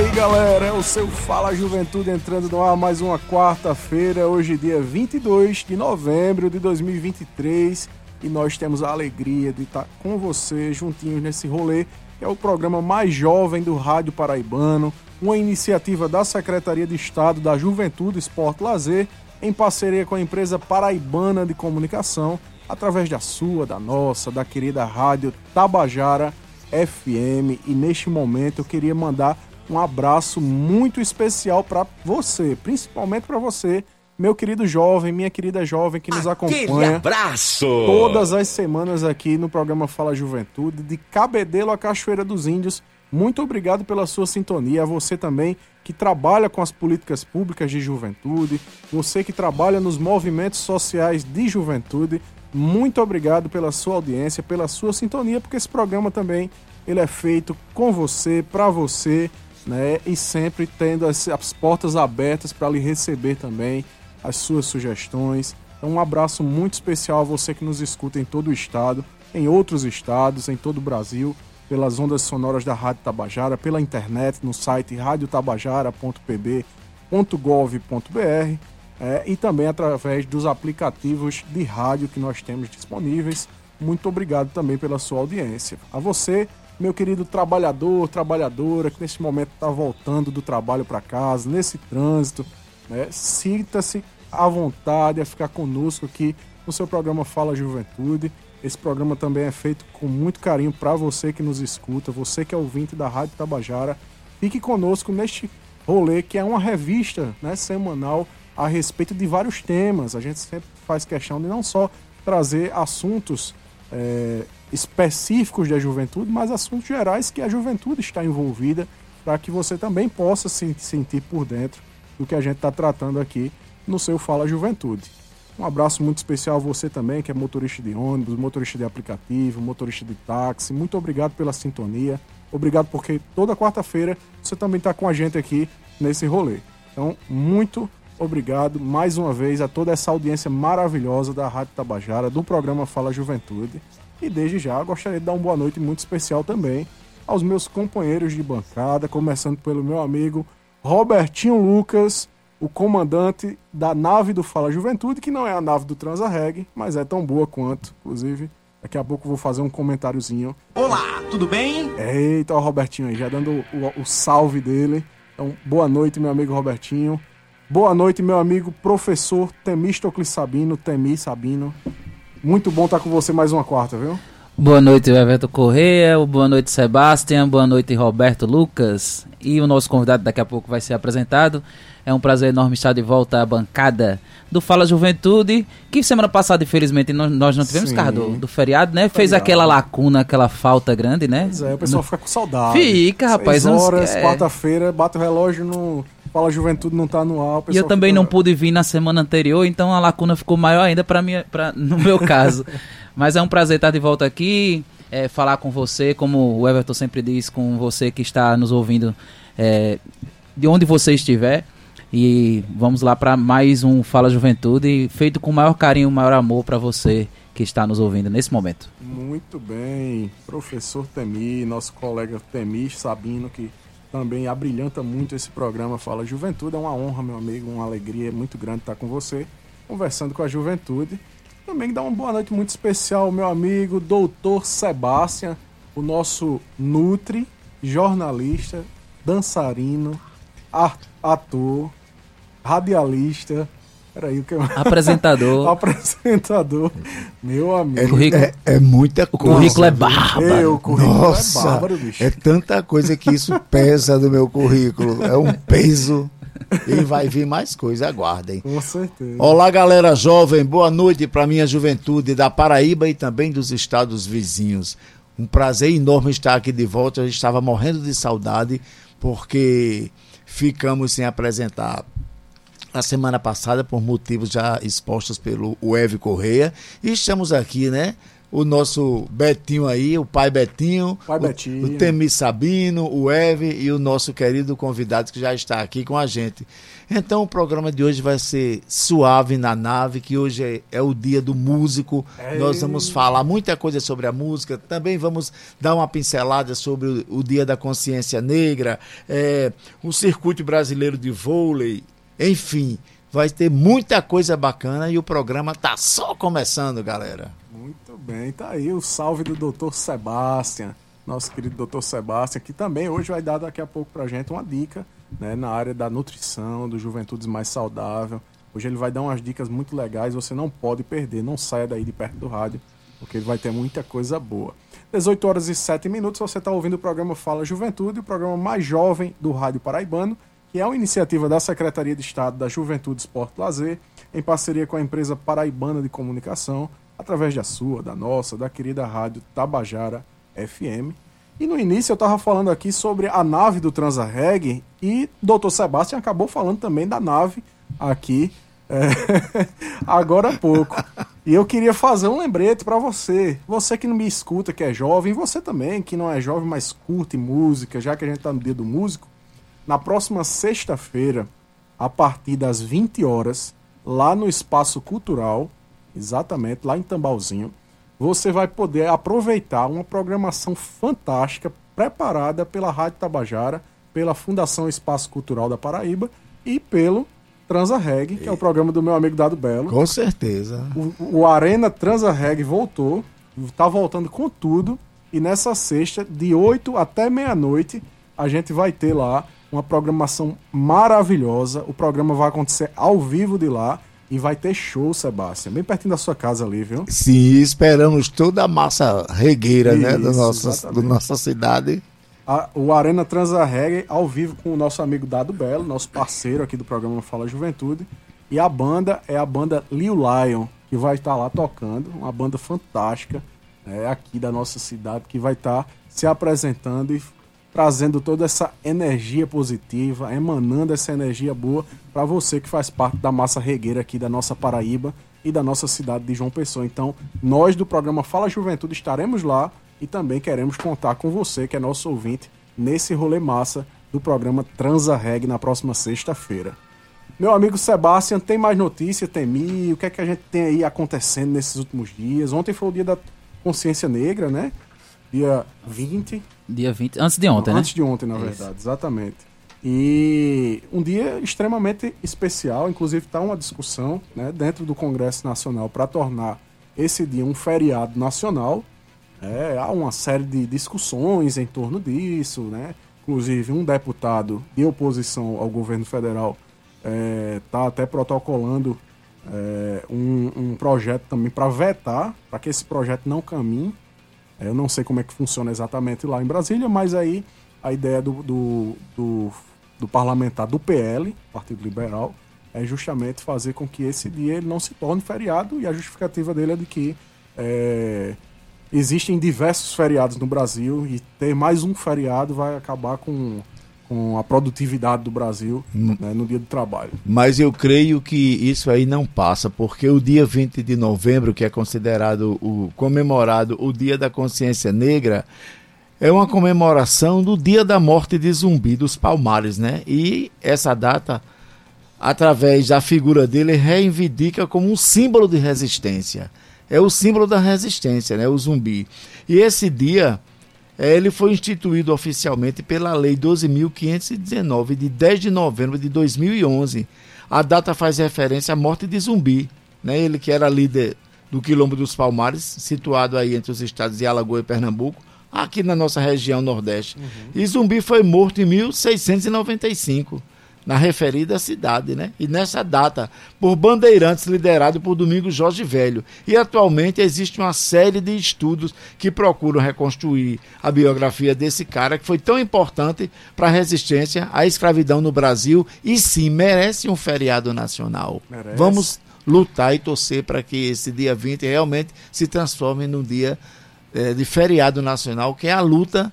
Aí, galera, é o seu Fala Juventude entrando no ar mais uma quarta-feira, hoje dia 22 de novembro de 2023, e nós temos a alegria de estar com você juntinhos nesse rolê é o programa mais jovem do Rádio Paraibano, uma iniciativa da Secretaria de Estado da Juventude, Esporte Lazer, em parceria com a empresa paraibana de comunicação, através da sua, da nossa, da querida Rádio Tabajara FM. E neste momento eu queria mandar um abraço muito especial para você, principalmente para você meu querido jovem, minha querida jovem que nos Aquele acompanha abraço! todas as semanas aqui no programa Fala Juventude, de Cabedelo a Cachoeira dos Índios. Muito obrigado pela sua sintonia. A você também que trabalha com as políticas públicas de juventude, você que trabalha nos movimentos sociais de juventude. Muito obrigado pela sua audiência, pela sua sintonia, porque esse programa também ele é feito com você, para você, né? E sempre tendo as, as portas abertas para lhe receber também as suas sugestões. Então, um abraço muito especial a você que nos escuta em todo o estado, em outros estados, em todo o Brasil, pelas ondas sonoras da Rádio Tabajara, pela internet, no site radiotabajara.pb.gov.br é, e também através dos aplicativos de rádio que nós temos disponíveis. Muito obrigado também pela sua audiência. A você, meu querido trabalhador, trabalhadora, que nesse momento está voltando do trabalho para casa, nesse trânsito, né? Sinta-se à vontade a ficar conosco aqui no seu programa Fala Juventude. Esse programa também é feito com muito carinho para você que nos escuta, você que é ouvinte da Rádio Tabajara. Fique conosco neste rolê que é uma revista né, semanal a respeito de vários temas. A gente sempre faz questão de não só trazer assuntos é, específicos da juventude, mas assuntos gerais que a juventude está envolvida para que você também possa se sentir por dentro do que a gente está tratando aqui no seu Fala Juventude. Um abraço muito especial a você também, que é motorista de ônibus, motorista de aplicativo, motorista de táxi. Muito obrigado pela sintonia. Obrigado porque toda quarta-feira você também está com a gente aqui nesse rolê. Então, muito obrigado mais uma vez a toda essa audiência maravilhosa da Rádio Tabajara, do programa Fala Juventude. E desde já gostaria de dar uma boa noite muito especial também aos meus companheiros de bancada, começando pelo meu amigo Robertinho Lucas, o comandante da nave do Fala Juventude, que não é a nave do Transarreg, mas é tão boa quanto, inclusive. Daqui a pouco eu vou fazer um comentáriozinho. Olá, tudo bem? Eita, o Robertinho aí, já dando o, o, salve dele. Então, boa noite, meu amigo Robertinho. Boa noite, meu amigo professor Temístocles Sabino, Temi Sabino. Muito bom estar com você mais uma quarta, viu? Boa noite, Everton Correia. Boa noite, Sebastião. Boa noite, Roberto Lucas. E o nosso convidado daqui a pouco vai ser apresentado. É um prazer enorme estar de volta à bancada do Fala Juventude, que semana passada, infelizmente, nós, não tivemos Sim. carro do, do feriado, né? Fez Feriado. aquela lacuna, aquela falta grande, né? Pois é, o pessoal fica com saudade. Fica, rapaz, Seis horas, esque- quarta-feira, bate o relógio, no Fala Juventude não tá no ar. E eu também não pude vir na semana anterior, então a lacuna ficou maior ainda para mim, pra, no meu caso. Mas é um prazer estar de volta aqui, é, falar com você, como o Everton sempre diz, com você que está nos ouvindo é, de onde você estiver. E vamos lá para mais um Fala Juventude, feito com o maior carinho, o maior amor para você que está nos ouvindo nesse momento. Muito bem, professor Temi, nosso colega Temi Sabino, que também abrilhanta muito esse programa Fala Juventude. É uma honra, meu amigo, uma alegria muito grande estar com você, conversando com a juventude. Também dá uma boa noite muito especial meu amigo doutor Sebastian, o nosso Nutri, jornalista, dançarino, ator, radialista. Peraí, o que eu... Apresentador, apresentador, meu amigo. currículo, É, é muita o coisa. currículo é bárbaro. Ei, o currículo Nossa, é bárbaro, bicho. é tanta coisa que isso pesa no meu currículo. É um peso. E vai vir mais coisa, aguardem. Com certeza. Olá, galera jovem, boa noite para minha juventude da Paraíba e também dos estados vizinhos. Um prazer enorme estar aqui de volta. Eu estava morrendo de saudade porque ficamos sem apresentar a semana passada por motivos já expostos pelo Eve Correia. E estamos aqui, né? O nosso Betinho aí, o pai Betinho, pai o, Betinho. o Temi Sabino, o Eve e o nosso querido convidado que já está aqui com a gente. Então o programa de hoje vai ser suave na nave, que hoje é, é o dia do músico. Ei. Nós vamos falar muita coisa sobre a música, também vamos dar uma pincelada sobre o, o dia da consciência negra, é, o circuito brasileiro de vôlei, enfim, vai ter muita coisa bacana e o programa tá só começando, galera. Muito bem, tá aí o salve do Dr. Sebastião, nosso querido Dr. Sebastião, que também hoje vai dar daqui a pouco pra gente uma dica né, na área da nutrição, do Juventudes Mais Saudável. Hoje ele vai dar umas dicas muito legais, você não pode perder, não saia daí de perto do rádio, porque vai ter muita coisa boa. 18 horas e 7 minutos, você está ouvindo o programa Fala Juventude, o programa mais jovem do Rádio Paraibano que é uma iniciativa da Secretaria de Estado da Juventude, Esporte e Lazer, em parceria com a empresa Paraibana de Comunicação, através da sua, da nossa, da querida rádio Tabajara FM. E no início eu estava falando aqui sobre a nave do Transarreg e Dr. Sebastião acabou falando também da nave aqui é, agora há pouco. E eu queria fazer um lembrete para você, você que não me escuta, que é jovem, você também que não é jovem, mas curte música, já que a gente está no dia do músico, na próxima sexta-feira, a partir das 20 horas, lá no Espaço Cultural, exatamente lá em Tambalzinho, você vai poder aproveitar uma programação fantástica preparada pela Rádio Tabajara, pela Fundação Espaço Cultural da Paraíba e pelo Transa Reg, que é o programa do meu amigo Dado Belo. Com certeza. O, o Arena Transa Reg voltou, está voltando com tudo, e nessa sexta, de 8 até meia-noite, a gente vai ter lá uma programação maravilhosa. O programa vai acontecer ao vivo de lá. E vai ter show, Sebastião, bem pertinho da sua casa ali, viu? Sim, esperamos toda a massa regueira, Isso, né, da nossa, da nossa cidade. A, o Arena Transa Reggae ao vivo com o nosso amigo Dado Belo, nosso parceiro aqui do programa Fala Juventude. E a banda é a banda Lil Lion, que vai estar lá tocando, uma banda fantástica é, aqui da nossa cidade, que vai estar se apresentando e trazendo toda essa energia positiva, emanando essa energia boa para você que faz parte da massa regueira aqui da nossa Paraíba e da nossa cidade de João Pessoa. Então, nós do programa Fala Juventude estaremos lá e também queremos contar com você, que é nosso ouvinte, nesse rolê massa do programa Transa Reg na próxima sexta-feira. Meu amigo Sebastião, tem mais notícia, Temi? O que é que a gente tem aí acontecendo nesses últimos dias? Ontem foi o dia da consciência negra, né? Dia 20. Dia 20. Antes de ontem, Não, né? Antes de ontem, na Isso. verdade, exatamente. E um dia extremamente especial, inclusive está uma discussão né, dentro do Congresso Nacional para tornar esse dia um feriado nacional. É, há uma série de discussões em torno disso, né? Inclusive, um deputado de oposição ao governo federal está é, tá até protocolando é, um, um projeto também para vetar, para que esse projeto não caminhe eu não sei como é que funciona exatamente lá em Brasília, mas aí a ideia do, do, do, do parlamentar do PL, Partido Liberal, é justamente fazer com que esse dia ele não se torne feriado e a justificativa dele é de que é, existem diversos feriados no Brasil e ter mais um feriado vai acabar com com a produtividade do Brasil hum. né, no dia do trabalho. Mas eu creio que isso aí não passa, porque o dia 20 de novembro, que é considerado o comemorado o Dia da Consciência Negra, é uma comemoração do dia da morte de Zumbi dos Palmares, né? E essa data, através da figura dele, reivindica como um símbolo de resistência. É o símbolo da resistência, né? O zumbi. E esse dia ele foi instituído oficialmente pela Lei 12.519, de 10 de novembro de 2011. A data faz referência à morte de Zumbi, né? ele que era líder do Quilombo dos Palmares, situado aí entre os estados de Alagoas e Pernambuco, aqui na nossa região Nordeste. Uhum. E Zumbi foi morto em 1695 na referida cidade, né? E nessa data, por bandeirantes liderado por Domingos Jorge Velho. E atualmente existe uma série de estudos que procuram reconstruir a biografia desse cara que foi tão importante para a resistência à escravidão no Brasil e sim merece um feriado nacional. Merece. Vamos lutar e torcer para que esse dia 20 realmente se transforme num dia é, de feriado nacional, que é a luta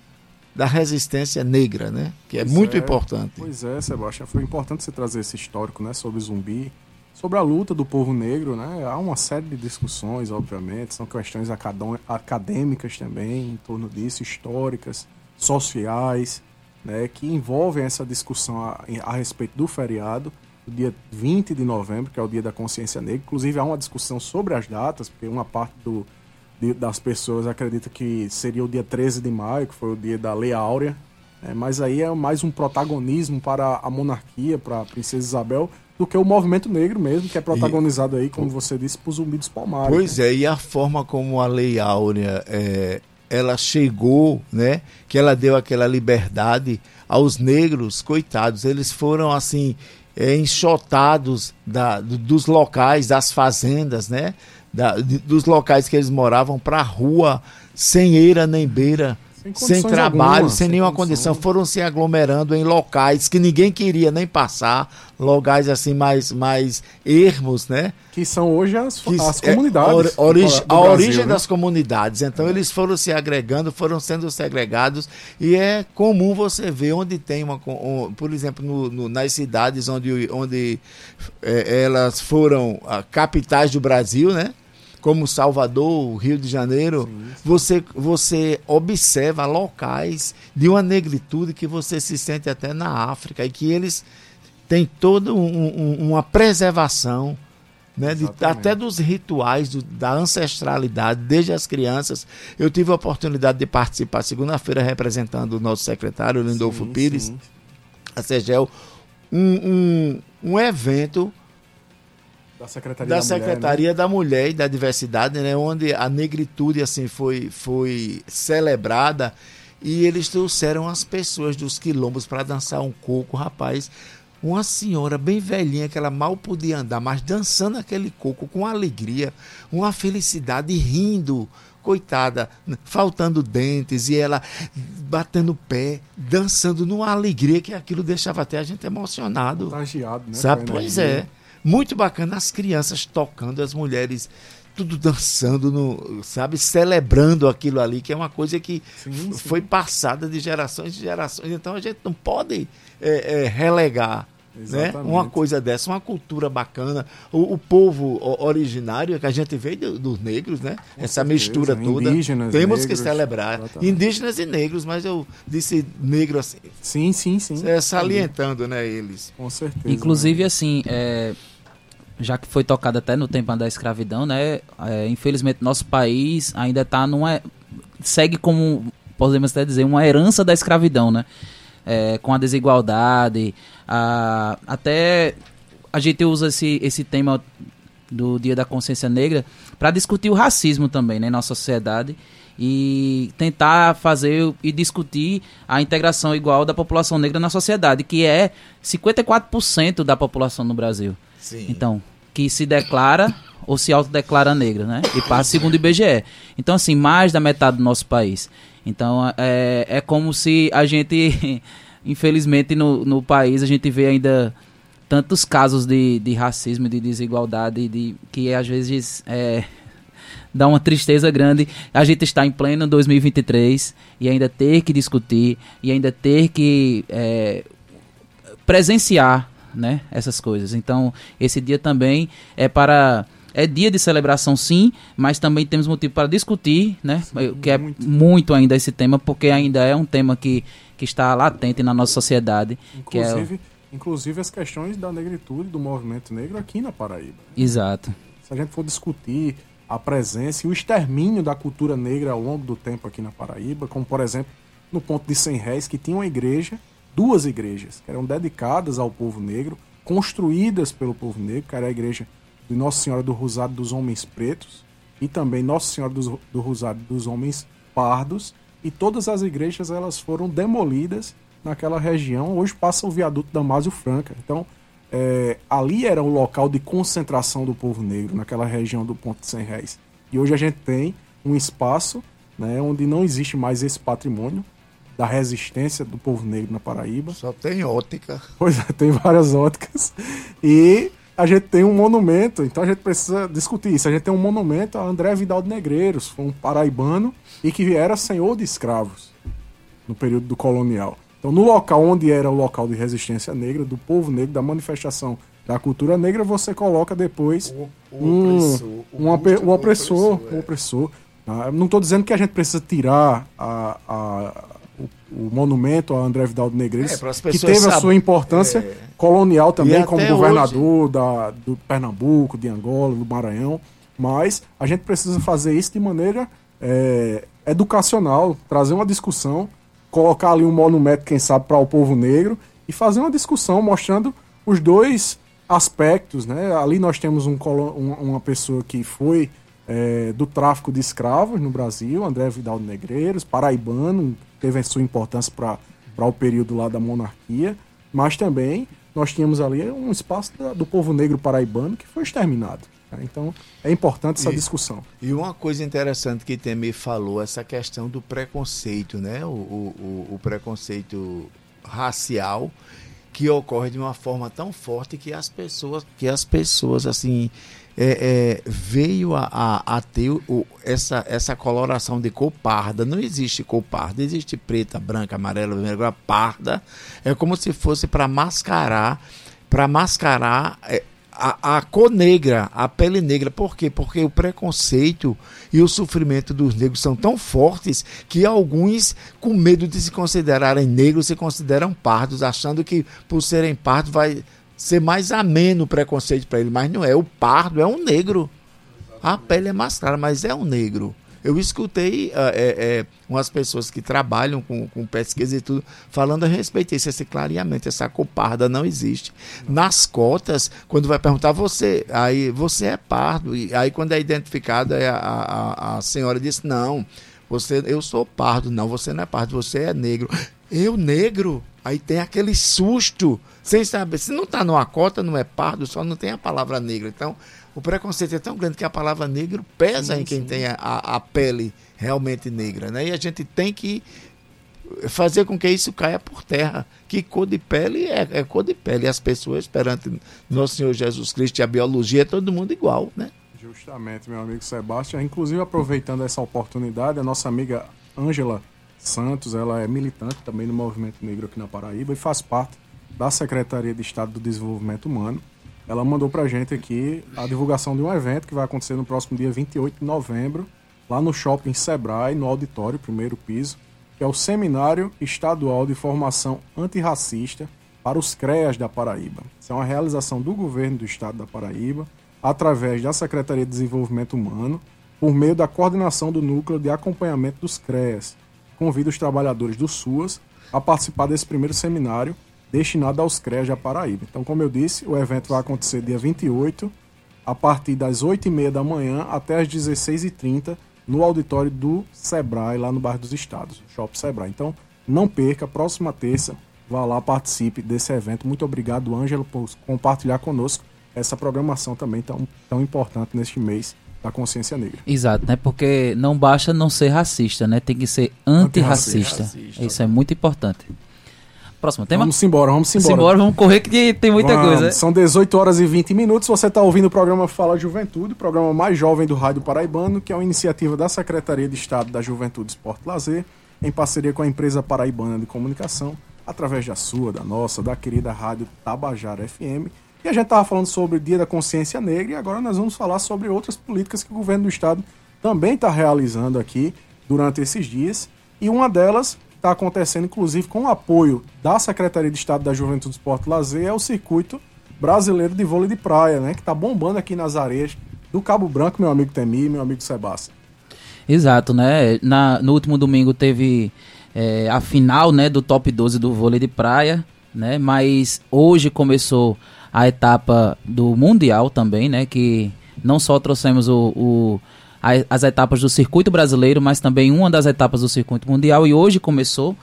da resistência negra, né? Que é Pois muito é. importante. Pois é, Sebastião, foi importante você trazer esse histórico, né, sobre zumbi, sobre a luta do povo negro, né? Há uma série de discussões, obviamente, são questões acadêmicas também em torno disso, históricas, sociais, né, que envolvem essa discussão a, a respeito do feriado, do dia 20 de novembro, que é o dia da consciência negra. Inclusive há uma discussão sobre as datas, porque uma parte do, de- das pessoas acredita que seria o dia 13 de maio, que foi o dia da Lei Áurea, é, mas aí é mais um protagonismo para a monarquia, para a princesa Isabel, do que o movimento negro mesmo, que é protagonizado aí, como você disse, por Zumbi dos Palmares. Pois é, e a forma como a Lei Áurea é, ela chegou, né? Que ela deu aquela liberdade aos negros, coitados, eles foram assim é, enxotados da, do- dos locais, das fazendas, né? Da- de- dos locais que eles moravam para a rua, sem eira nem beira. Sem Sem trabalho, alguma, sem sem nenhuma condições. condição, foram se aglomerando em locais que ninguém queria nem passar, locais assim mais, mais ermos, né? Que são hoje as, que as é comunidades. ori- do do a Brasil, origem né? das comunidades. Então eles foram se agregando, foram sendo segregados e é comum você ver onde tem uma, um- por exemplo, no- no- nas cidades onde, onde é, elas foram ah, capitais do Brasil, né? Como Salvador, Rio de Janeiro, você, você observa locais de uma negritude que você se sente até na África e que eles têm toda um- um- uma preservação né, de- até dos rituais do- da ancestralidade, desde as crianças. Eu tive a oportunidade de participar segunda-feira representando o nosso secretário, Lindolfo Sim, Pires, sim. a CEGEL, um, um, um evento Da Secretaria da da, Mulher, né? Secretaria da Mulher e da Diversidade, né, onde a negritude assim foi, foi celebrada e eles trouxeram as pessoas dos quilombos para dançar um coco, rapaz. Uma senhora bem velhinha que ela mal podia andar, mas dançando aquele coco com alegria, uma felicidade, rindo, coitada, faltando dentes e ela batendo pé, dançando numa alegria que aquilo deixava até a gente emocionado. Contagiado, né? Sabe? a Pois é. Muito bacana as crianças tocando, as mulheres tudo dançando, no, sabe? Celebrando aquilo ali, que é uma coisa que Sim, sim. foi passada de gerações em gerações. Então a gente não pode é, é, relegar. Né? Uma coisa dessa, uma cultura bacana. O, o povo originário que a gente veio do- dos negros, né? Essa certeza. mistura toda. Indígenas, Temos que negros, celebrar. exatamente. Indígenas e negros, mas eu disse negro assim, Sim, sim, sim. é, salientando, né, eles. Com certeza. Inclusive, assim, é, já que foi tocado até no tempo da escravidão, né? é, infelizmente, nosso país ainda está numa. segue como, podemos até dizer, uma herança da escravidão, né? É, com a desigualdade, a, até a gente usa esse, esse tema do Dia da Consciência Negra para discutir o racismo também né, na nossa sociedade e tentar fazer e discutir a integração igual da população negra na sociedade, que é 54% da população no Brasil. Sim. Então, que se declara ou se autodeclara negra, né? E passa segundo o IBGE. Então, assim, mais da metade do nosso país. Então, é, é como se a gente, infelizmente, no, no país, a gente vê ainda tantos casos de, de racismo, de desigualdade, de, que às vezes é, dá uma tristeza grande a gente está em pleno 2023 e ainda ter que discutir e ainda ter que é, presenciar né, essas coisas. Então, esse dia também é para. É dia de celebração, sim, mas também temos motivo para discutir, né? que é muito. muito ainda esse tema, porque ainda é um tema que, que está latente na nossa sociedade. que é o- Inclusive, inclusive as questões da negritude, do movimento negro aqui na Paraíba. Exato. Se a gente for discutir a presença e o extermínio da cultura negra ao longo do tempo aqui na Paraíba, como por exemplo no ponto de 100 réis, que tinha uma igreja, duas igrejas, que eram dedicadas ao povo negro, construídas pelo povo negro, que era a igreja de Nossa Senhora do Rosário dos Homens Pretos e também Nossa Senhora do, do Rosário dos Homens Pardos, e todas as igrejas elas foram demolidas naquela região. Hoje passa o viaduto Damásio Franca. Então, é, ali era o local de concentração do povo negro, naquela região do Ponto de 100 Réis. E hoje a gente tem um espaço né, onde não existe mais esse patrimônio da resistência do povo negro na Paraíba. Só tem ótica. Pois é, tem várias óticas. E a gente tem um monumento, então a gente precisa discutir isso. A gente tem um monumento a André Vidal de Negreiros, foi um paraibano e que era senhor de escravos. no período do colonial. Então, no local onde era o local de resistência negra, do povo negro, da manifestação da cultura negra, você coloca depois o, o um, opressor, um, um, opressor, o opressor. É. opressor tá? Não estou dizendo que a gente precisa tirar a, a, o, monumento a André Vidal de Negreiros, é, que teve a sua importância é. colonial também, como governador hoje... da, do Pernambuco, de Angola, do Maranhão. Mas a gente precisa fazer isso de maneira é, educacional, trazer uma discussão, colocar ali um monumento, quem sabe, para o povo negro e fazer uma discussão mostrando os dois aspectos, né? Ali nós temos um, uma pessoa que foi é, do tráfico de escravos no Brasil, André Vidal Negreiros, paraibano, teve a sua importância para o período lá da monarquia, mas também nós tínhamos ali um espaço da, do povo negro paraibano que foi exterminado. Né? Então é importante essa e, discussão. E uma coisa interessante que Temer falou, essa questão do preconceito, né? o, o, o preconceito racial que ocorre de uma forma tão forte que as pessoas, que as pessoas assim é, é, veio a, a, a ter o, essa, essa coloração de cor parda. Não existe cor parda, existe preta, branca, amarela, vermelha, parda. É como se fosse para mascarar, para mascarar é, a, a cor negra, a pele negra. Por quê? Porque o preconceito e o sofrimento dos negros são tão fortes que alguns, com medo de se considerarem negros, se consideram pardos, achando que por serem pardos vai ser mais ameno o preconceito para ele. Mas não é. O pardo é um negro. A pele é mais clara, mas é um negro. Eu escutei uh, é, é, umas pessoas que trabalham com, com, pesquisa e tudo falando a respeito disso, esse clareamento, essa coparda não existe. Nas cotas, quando vai perguntar você, aí você é pardo, e aí quando é identificado, a, a, a senhora disse, não, você, eu sou pardo, não, você não é pardo, você é negro. Eu negro? Aí tem aquele susto, sem saber, se não está numa cota, não é pardo, só não tem a palavra negra. Então, o preconceito é tão grande que a palavra negro pesa sim, em quem sim. tem a, a, pele realmente negra, né? E a gente tem que fazer com que isso caia por terra. Que cor de pele é, é cor de pele. E as pessoas perante nosso Senhor Jesus Cristo e a biologia é todo mundo igual, né? Justamente, meu amigo Sebastião. Inclusive, aproveitando essa oportunidade, a nossa amiga Ângela Santos, ela é militante também no movimento negro aqui na Paraíba e faz parte da Secretaria de Estado do Desenvolvimento Humano ela mandou pra gente aqui a divulgação de um evento que vai acontecer no próximo dia 28 de novembro, lá no Shopping Sebrae, no auditório, primeiro piso, que é o Seminário Estadual de Formação Antirracista para os CREAS da Paraíba. Isso é uma realização do governo do estado da Paraíba, através da Secretaria de Desenvolvimento Humano, por meio da coordenação do Núcleo de Acompanhamento dos CREAS. Convido os trabalhadores do SUAS a participar desse primeiro seminário destinado aos CREAs da Paraíba. Então, como eu disse, o evento vai acontecer dia 28, a partir das 8h30 da manhã até as 16h30, no auditório do Sebrae, lá no bairro dos Estados, Shopping Sebrae. Então, não perca, próxima terça, vá lá, participe desse evento. Muito obrigado, Ângelo, por compartilhar conosco essa programação também tão, tão importante neste mês da consciência negra. Exato, né? Porque não basta não ser racista, né? Tem que ser antirracista. antirracista. Isso é muito importante. Próximo tema? Vamos embora, vamos embora. Vamos embora, vamos correr que tem muita vamos. coisa. São 18 horas e 20 minutos. Você está ouvindo o programa Fala Juventude, o programa mais jovem do Rádio Paraibano, que é uma iniciativa da Secretaria de Estado da Juventude, Esporte Lazer, em parceria com a empresa paraibana de comunicação, através da sua, da nossa, da querida Rádio Tabajara FM. E a gente estava falando sobre o Dia da Consciência Negra e agora nós vamos falar sobre outras políticas que o governo do Estado também está realizando aqui durante esses dias. E uma delas está acontecendo, inclusive, com o apoio da Secretaria de Estado da Juventude, Esporte Lazer, é o circuito brasileiro de vôlei de praia, né? Que está bombando aqui nas areias do Cabo Branco, meu amigo Temi, meu amigo Sebastião. Exato, né? Na, no último domingo teve é, a final né, do top 12 do vôlei de praia, né? Mas hoje começou a etapa do Mundial também, né? Que não só trouxemos o, o as etapas do circuito brasileiro, mas também uma das etapas do circuito mundial e hoje começou.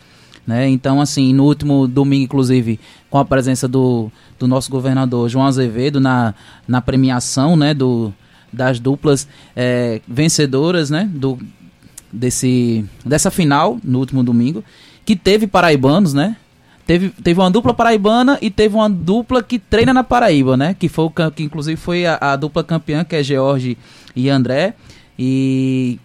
Né? Então, assim, no último domingo, inclusive, com a presença do, do nosso governador João Azevedo na, na premiação né, do, das duplas é, vencedoras né, do, desse, dessa final no último domingo, que teve paraibanos, né? Teve, teve uma dupla paraibana e teve uma dupla que treina na Paraíba, né? Que, foi que inclusive foi a, a dupla campeã, que é George e André. E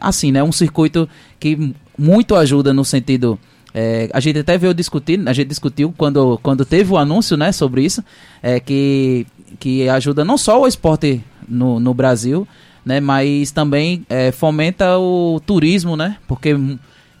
assim, né, um circuito que muito ajuda no sentido. É, a gente até veio discutir, a gente discutiu quando, quando teve o anúncio né, sobre isso, é, que, que ajuda não só o esporte no, no Brasil, né, mas também é, fomenta o turismo, né? Porque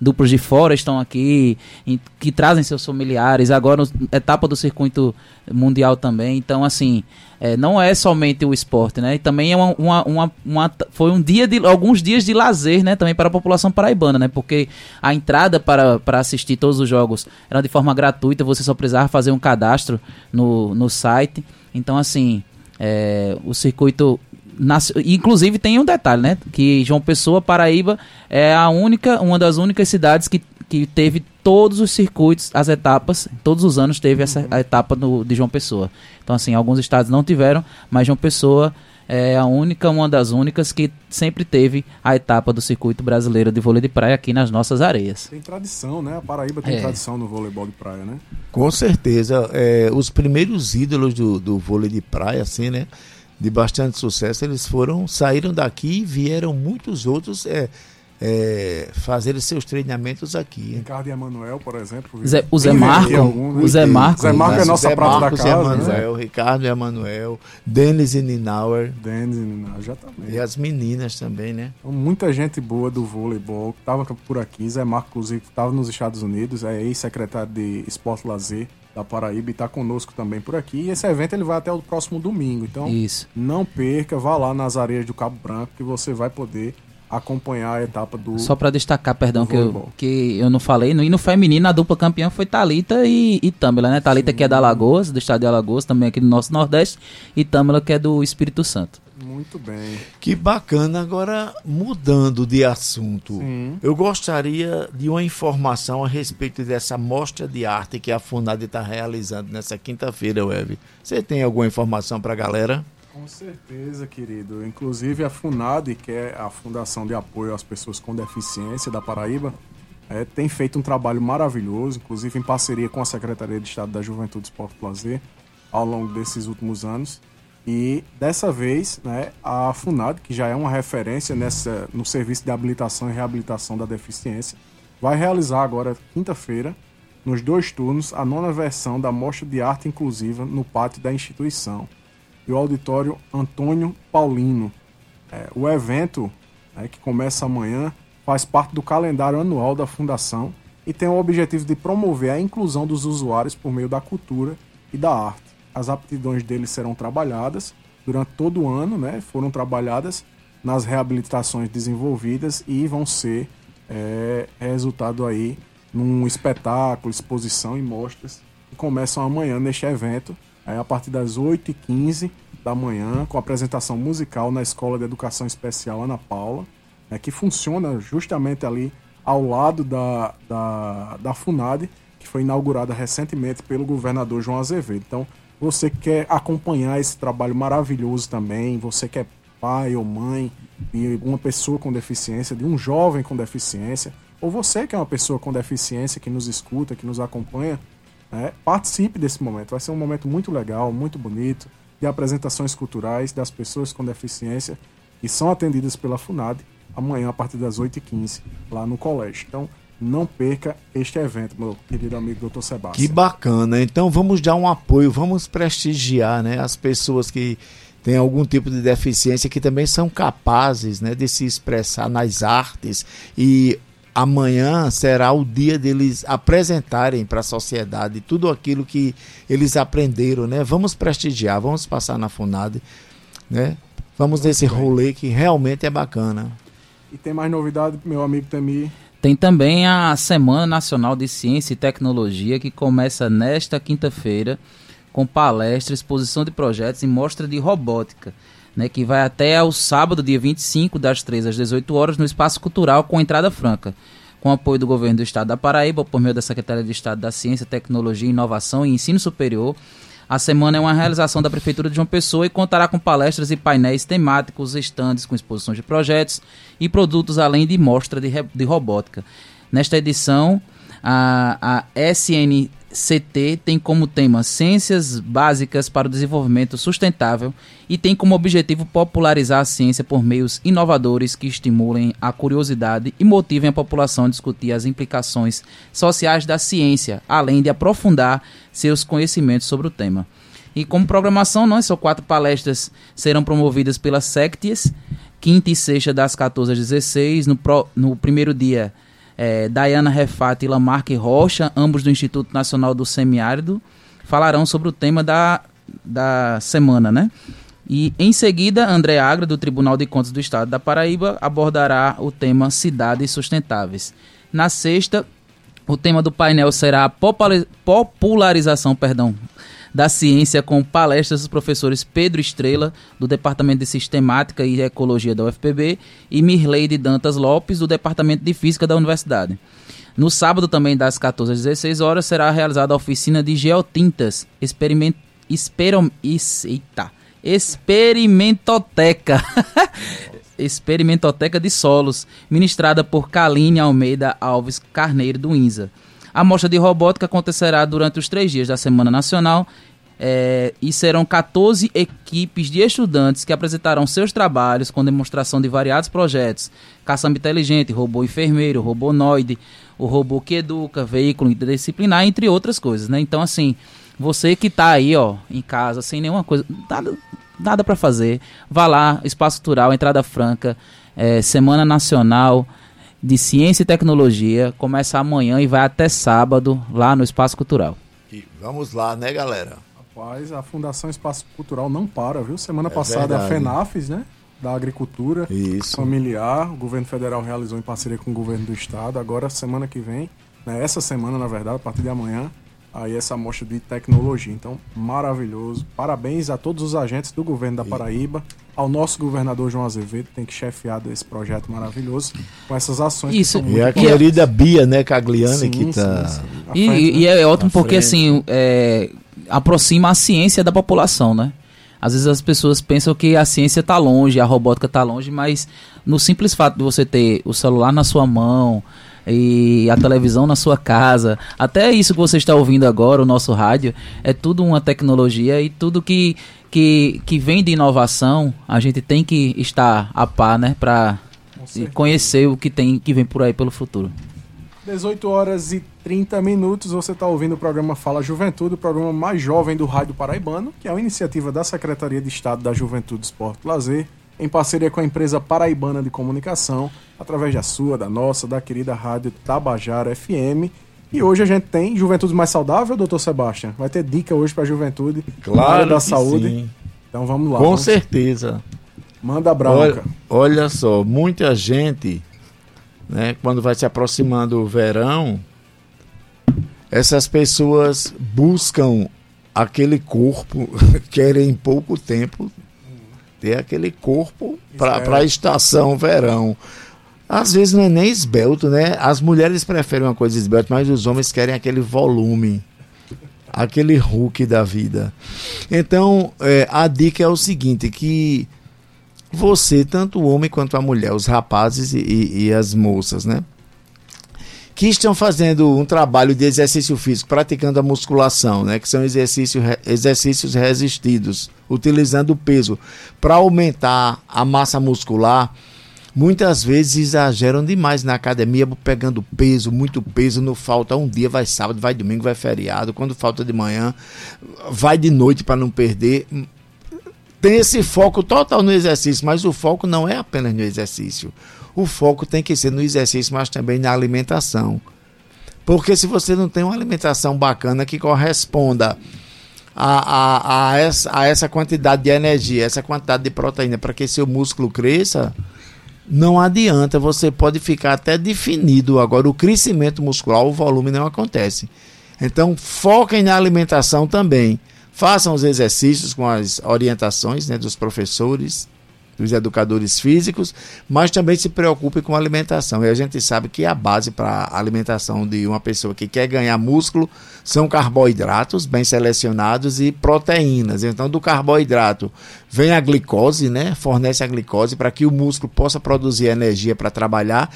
duplos de fora estão aqui, em, que trazem seus familiares, agora etapa do circuito mundial também. Então, assim, é, não é somente o esporte, né? E também é uma, uma, uma, uma, foi um dia de alguns dias de lazer, né? Também para a população paraibana, né? Porque a entrada para, para assistir todos os jogos era de forma gratuita, você só precisava fazer um cadastro no, no site. Então, assim, é, o circuito nas, inclusive tem um detalhe, né? Que João Pessoa, Paraíba, é a única, uma das únicas cidades que, que teve todos os circuitos, as etapas, todos os anos teve essa a etapa no, de João Pessoa. Então, assim, alguns estados não tiveram, mas João Pessoa é a única, uma das únicas que sempre teve a etapa do circuito brasileiro de vôlei de praia aqui nas nossas areias. Tem tradição, né? A Paraíba tem é. tradição no voleibol de praia, né? Com certeza. É, os primeiros ídolos do, do vôlei de praia, assim, né? De bastante sucesso, eles foram, saíram daqui e vieram muitos outros é, é, fazer seus treinamentos aqui. Ricardo e Emanuel, por exemplo. Zé, o Zé Marco. Algum, né? O Zé Marco. Zé Marco é nossa Zé prata Marcos da casa. Emanuel, né? Ricardo e Emanuel, Denis e Ninauer. Denis e Ninauer, já também. E as meninas também, né? Então, muita gente boa do voleibol estava por aqui. Zé Marco, inclusive, estava nos Estados Unidos, é ex-secretário de Esporte Lazer da Paraíba e está conosco também por aqui. E esse evento ele vai até o próximo domingo. Então, Isso. não perca, vá lá nas areias do Cabo Branco que você vai poder acompanhar a etapa do. Só para destacar, perdão, que eu, que eu não falei, no hino feminino a dupla campeã foi Talita e, e né? Talita que é da Alagoas, do estado de Alagoas, também aqui do nosso Nordeste, e Tâmela que é do Espírito Santo. Muito bem. Que bacana. Agora, mudando de assunto, Sim. eu gostaria de uma informação a respeito dessa mostra de arte que a FUNAD está realizando nessa quinta-feira, Web. Você tem alguma informação para a galera? Com certeza, querido. Inclusive a FUNAD, que é a Fundação de Apoio às Pessoas com Deficiência da Paraíba, é, tem feito um trabalho maravilhoso, inclusive em parceria com a Secretaria de Estado da Juventude, Esporte e Lazer, ao longo desses últimos anos. E dessa vez, né, a FUNAD, que já é uma referência nessa, no serviço de habilitação e reabilitação da deficiência, vai realizar agora, quinta-feira, nos dois turnos, a nona versão da Mostra de Arte Inclusiva no pátio da instituição e o auditório Antônio Paulino. É, o evento, né, que começa amanhã, faz parte do calendário anual da Fundação e tem o objetivo de promover a inclusão dos usuários por meio da cultura e da arte as aptidões deles serão trabalhadas durante todo o ano, né? Foram trabalhadas nas reabilitações desenvolvidas e vão ser é, resultado aí num espetáculo, exposição e mostras que começam amanhã neste evento, a partir das 8h15 da manhã, com apresentação musical na Escola de Educação Especial Ana Paula, né, que funciona justamente ali ao lado da, da, da FUNAD, que foi inaugurada recentemente pelo governador João Azevedo. Então, você quer acompanhar esse trabalho maravilhoso também, você quer pai ou mãe de uma pessoa com deficiência, de um jovem com deficiência, ou você que é uma pessoa com deficiência que nos escuta, que nos acompanha, né, participe desse momento. Vai ser um momento muito legal, muito bonito, de apresentações culturais das pessoas com deficiência que são atendidas pela FUNAD amanhã a partir das 8h15 lá no colégio. Então, não perca este evento, meu querido amigo Dr. Sebastião. Que bacana. Então vamos dar um apoio, vamos prestigiar né, as pessoas que têm algum tipo de deficiência que também são capazes né, de se expressar nas artes e amanhã será o dia deles apresentarem para a sociedade tudo aquilo que eles aprenderam, né? Vamos prestigiar, vamos passar na FUNAD, né? Vamos nesse rolê que realmente é bacana. E tem mais novidade, meu amigo Temi? Tem também a Semana Nacional de Ciência e Tecnologia, que começa nesta quinta-feira, com palestra, exposição de projetos e mostra de robótica, né, que vai até ao sábado, dia 25, das 3 às 18 horas, no Espaço Cultural, com entrada franca. Com apoio do governo do Estado da Paraíba, por meio da Secretaria de Estado da Ciência, Tecnologia, Inovação e Ensino Superior, a semana é uma realização da Prefeitura de João Pessoa e contará com palestras e painéis temáticos, estandes com exposições de projetos e produtos, além de mostra de, de robótica. Nesta edição, A, a SNCT tem como tema Ciências Básicas para o Desenvolvimento Sustentável e tem como objetivo popularizar a ciência por meios inovadores que estimulem a curiosidade e motivem a população a discutir as implicações sociais da ciência, além de aprofundar seus conhecimentos sobre o tema. E como programação, não, são quatro palestras serão promovidas pela Sectias, quinta e sexta das 14 às 16. No, pro, no primeiro dia, é, Diana Refat e Lamarck Rocha, ambos do Instituto Nacional do Semiárido, falarão sobre o tema da, da semana, né? E em seguida, André Agra, do Tribunal de Contas do Estado da Paraíba, abordará o tema Cidades Sustentáveis. Na sexta, o tema do painel será a popularização perdão, da ciência com palestras dos professores Pedro Estrela, do Departamento de Sistemática e Ecologia da UFPB, e Mirleide Dantas Lopes, do Departamento de Física da Universidade. No sábado, também das 14 às 16 horas, será realizada a oficina de geotintas, experiment, esperom, eita, experimentoteca. experimentoteca de solos, ministrada por Kaline Almeida Alves Carneiro do INSA. A mostra de robótica acontecerá durante os três dias da Semana Nacional é, e serão 14 equipes de estudantes que apresentarão seus trabalhos com demonstração de variados projetos: caçamba inteligente, robô enfermeiro, robô noide, o robô que educa, veículo interdisciplinar, entre outras coisas, né? Então, assim, você que está aí, ó, em casa, sem nenhuma coisa, nada, nada para fazer, vá lá, Espaço Cultural, entrada franca, é, Semana Nacional de Ciência e Tecnologia. Começa amanhã e vai até sábado lá no Espaço Cultural. E vamos lá, né, galera? Rapaz, a Fundação Espaço Cultural não para, viu? Semana é passada verdade. a FENAFES, né? Da agricultura Isso. familiar, o governo federal realizou em parceria com o governo do estado. Agora, semana que vem, né, essa semana, na verdade, a partir de amanhã, aí essa mostra de tecnologia. Então, maravilhoso. Parabéns a todos os agentes do governo da Paraíba, ao nosso governador João Azevedo, tem que chefiar esse projeto maravilhoso com essas ações. Isso. e a querida Bia, né, Cagliani, sim, que tá. E, e, é ótimo porque, assim, é, aproxima a ciência da população, né? Às vezes as pessoas pensam que a ciência está longe, a robótica está longe, mas no simples fato de você ter o celular na sua mão, e a televisão na sua casa. Até isso que você está ouvindo agora, o nosso rádio, é tudo uma tecnologia e tudo que, que, que vem de inovação, a gente tem que estar a par, né, para conhecer o que tem que vem por aí pelo futuro. 18 horas e 30 minutos, você está ouvindo o programa Fala Juventude, o programa mais jovem do Rádio Paraibano, que é uma iniciativa da Secretaria de Estado da Juventude, Esporte e Lazer, em parceria com a empresa Paraibana de Comunicação, através da sua, da nossa, da querida rádio Tabajara FM. E hoje a gente tem Juventude Mais Saudável, doutor Sebastião. Vai ter dica hoje para a juventude claro da saúde. Sim. Então vamos lá. Com vamos... certeza. Manda bronca. Olha, olha só, muita gente, né, quando vai se aproximando o verão, essas pessoas buscam aquele corpo, querem em pouco tempo ter aquele corpo para a estação verão. Às vezes não é nem esbelto, né? As mulheres preferem uma coisa esbelta, mas os homens querem aquele volume, aquele Hulk da vida. Então, é, a dica é o seguinte, que você, tanto o homem quanto a mulher, os rapazes e, e, e as moças, né? que estão fazendo um trabalho de exercício físico, praticando a musculação, né, que são exercícios, exercícios resistidos, utilizando o peso para aumentar a massa muscular, muitas vezes exageram demais na academia, pegando peso, muito peso, não falta um dia, vai sábado, vai domingo, vai feriado, quando falta de manhã, vai de noite para não perder. Tem esse foco total no exercício, mas o foco não é apenas no exercício o foco tem que ser no exercício, mas também na alimentação. Porque se você não tem uma alimentação bacana que corresponda a, a, a, essa, a essa quantidade de energia, essa quantidade de proteína para que seu músculo cresça, não adianta, você pode ficar até definido. Agora, o crescimento muscular, o volume não acontece. Então, foquem na alimentação também. Façam os exercícios com as orientações né, dos professores dos educadores físicos, mas também se preocupe com a alimentação. E a gente sabe que a base para a alimentação de uma pessoa que quer ganhar músculo são carboidratos bem selecionados e proteínas. Então, do carboidrato vem a glicose, né? Fornece a glicose para que o músculo possa produzir energia para trabalhar.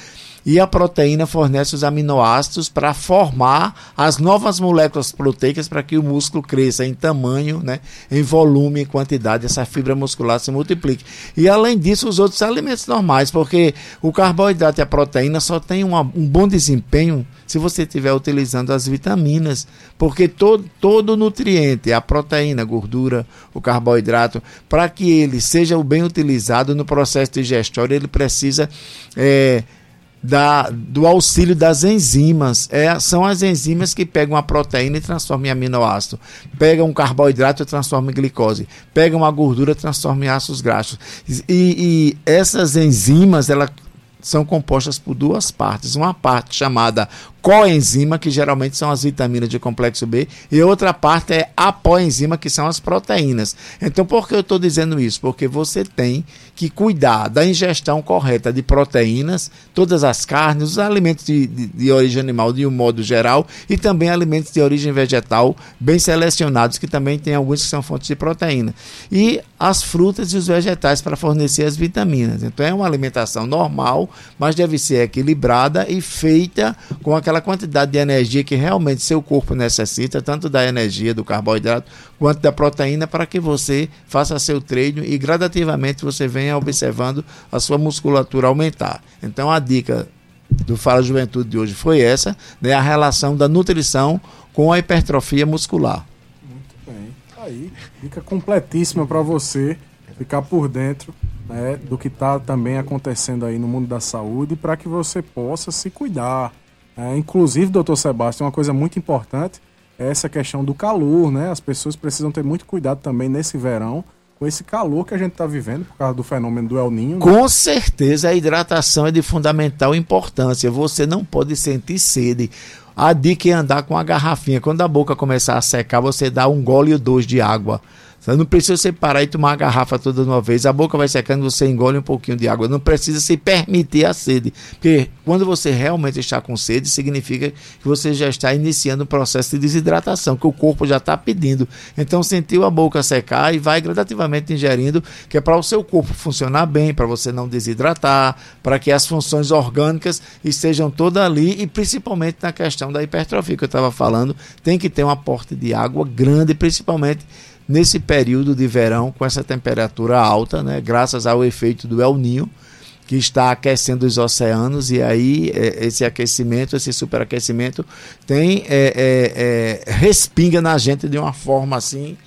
E a proteína fornece os aminoácidos para formar as novas moléculas proteicas para que o músculo cresça em tamanho, né, em volume, em quantidade, essa fibra muscular se multiplique. E além disso, os outros alimentos normais, porque o carboidrato e a proteína só tem uma, um bom desempenho se você estiver utilizando as vitaminas, porque todo, todo nutriente, a proteína, a gordura, o carboidrato, para que ele seja bem utilizado no processo digestório, ele precisa é, da, do auxílio das enzimas. É, são as enzimas que pegam a proteína e transformam em aminoácido, pegam um carboidrato e transformam em glicose, pegam a gordura e transformam em ácidos graxos. E, e essas enzimas, ela são compostas por duas partes. Uma parte chamada coenzima, que geralmente são as vitaminas de complexo B, e outra parte é apoenzima, que são as proteínas. Então, por que eu estou dizendo isso? Porque você tem que cuidar da ingestão correta de proteínas, todas as carnes, os alimentos de, de, de origem animal de um modo geral, e também alimentos de origem vegetal bem selecionados, que também tem alguns que são fontes de proteína. E as frutas e os vegetais para fornecer as vitaminas. Então, é uma alimentação normal, mas deve ser equilibrada e feita com aquela aquela quantidade de energia que realmente seu corpo necessita, tanto da energia do carboidrato quanto da proteína, para que você faça seu treino e gradativamente você venha observando a sua musculatura aumentar. Então a dica do Fala Juventude de hoje foi essa, né, a relação da nutrição com a hipertrofia muscular. Muito bem. Aí, dica completíssima para você ficar por dentro né, do que está também acontecendo aí no mundo da saúde para que você possa se cuidar, é, inclusive, doutor Sebastião, uma coisa muito importante é essa questão do calor, né? As pessoas precisam ter muito cuidado também nesse verão com esse calor que a gente está vivendo por causa do fenômeno do El Ninho. Né? Com certeza a hidratação é de fundamental importância. Você não pode sentir sede. A dica é andar com a garrafinha. Quando a boca começar a secar, você dá um gole ou dois de água. Você não precisa você parar e tomar a garrafa toda de uma vez. A boca vai secando, você engole um pouquinho de água. Não precisa se permitir a sede. Porque quando você realmente está com sede, significa que você já está iniciando um processo de desidratação, que o corpo já está pedindo. Então sentiu a boca secar e vai gradativamente ingerindo, que é para o seu corpo funcionar bem, para você não desidratar, para que as funções orgânicas estejam todas ali e principalmente na questão da hipertrofia que eu estava falando, tem que ter um aporte de água grande, principalmente nesse período de verão com essa temperatura alta, né, graças ao efeito do El Ninho, que está aquecendo os oceanos, e aí é, esse aquecimento, esse superaquecimento, tem é, é, é respinga na gente de uma forma assim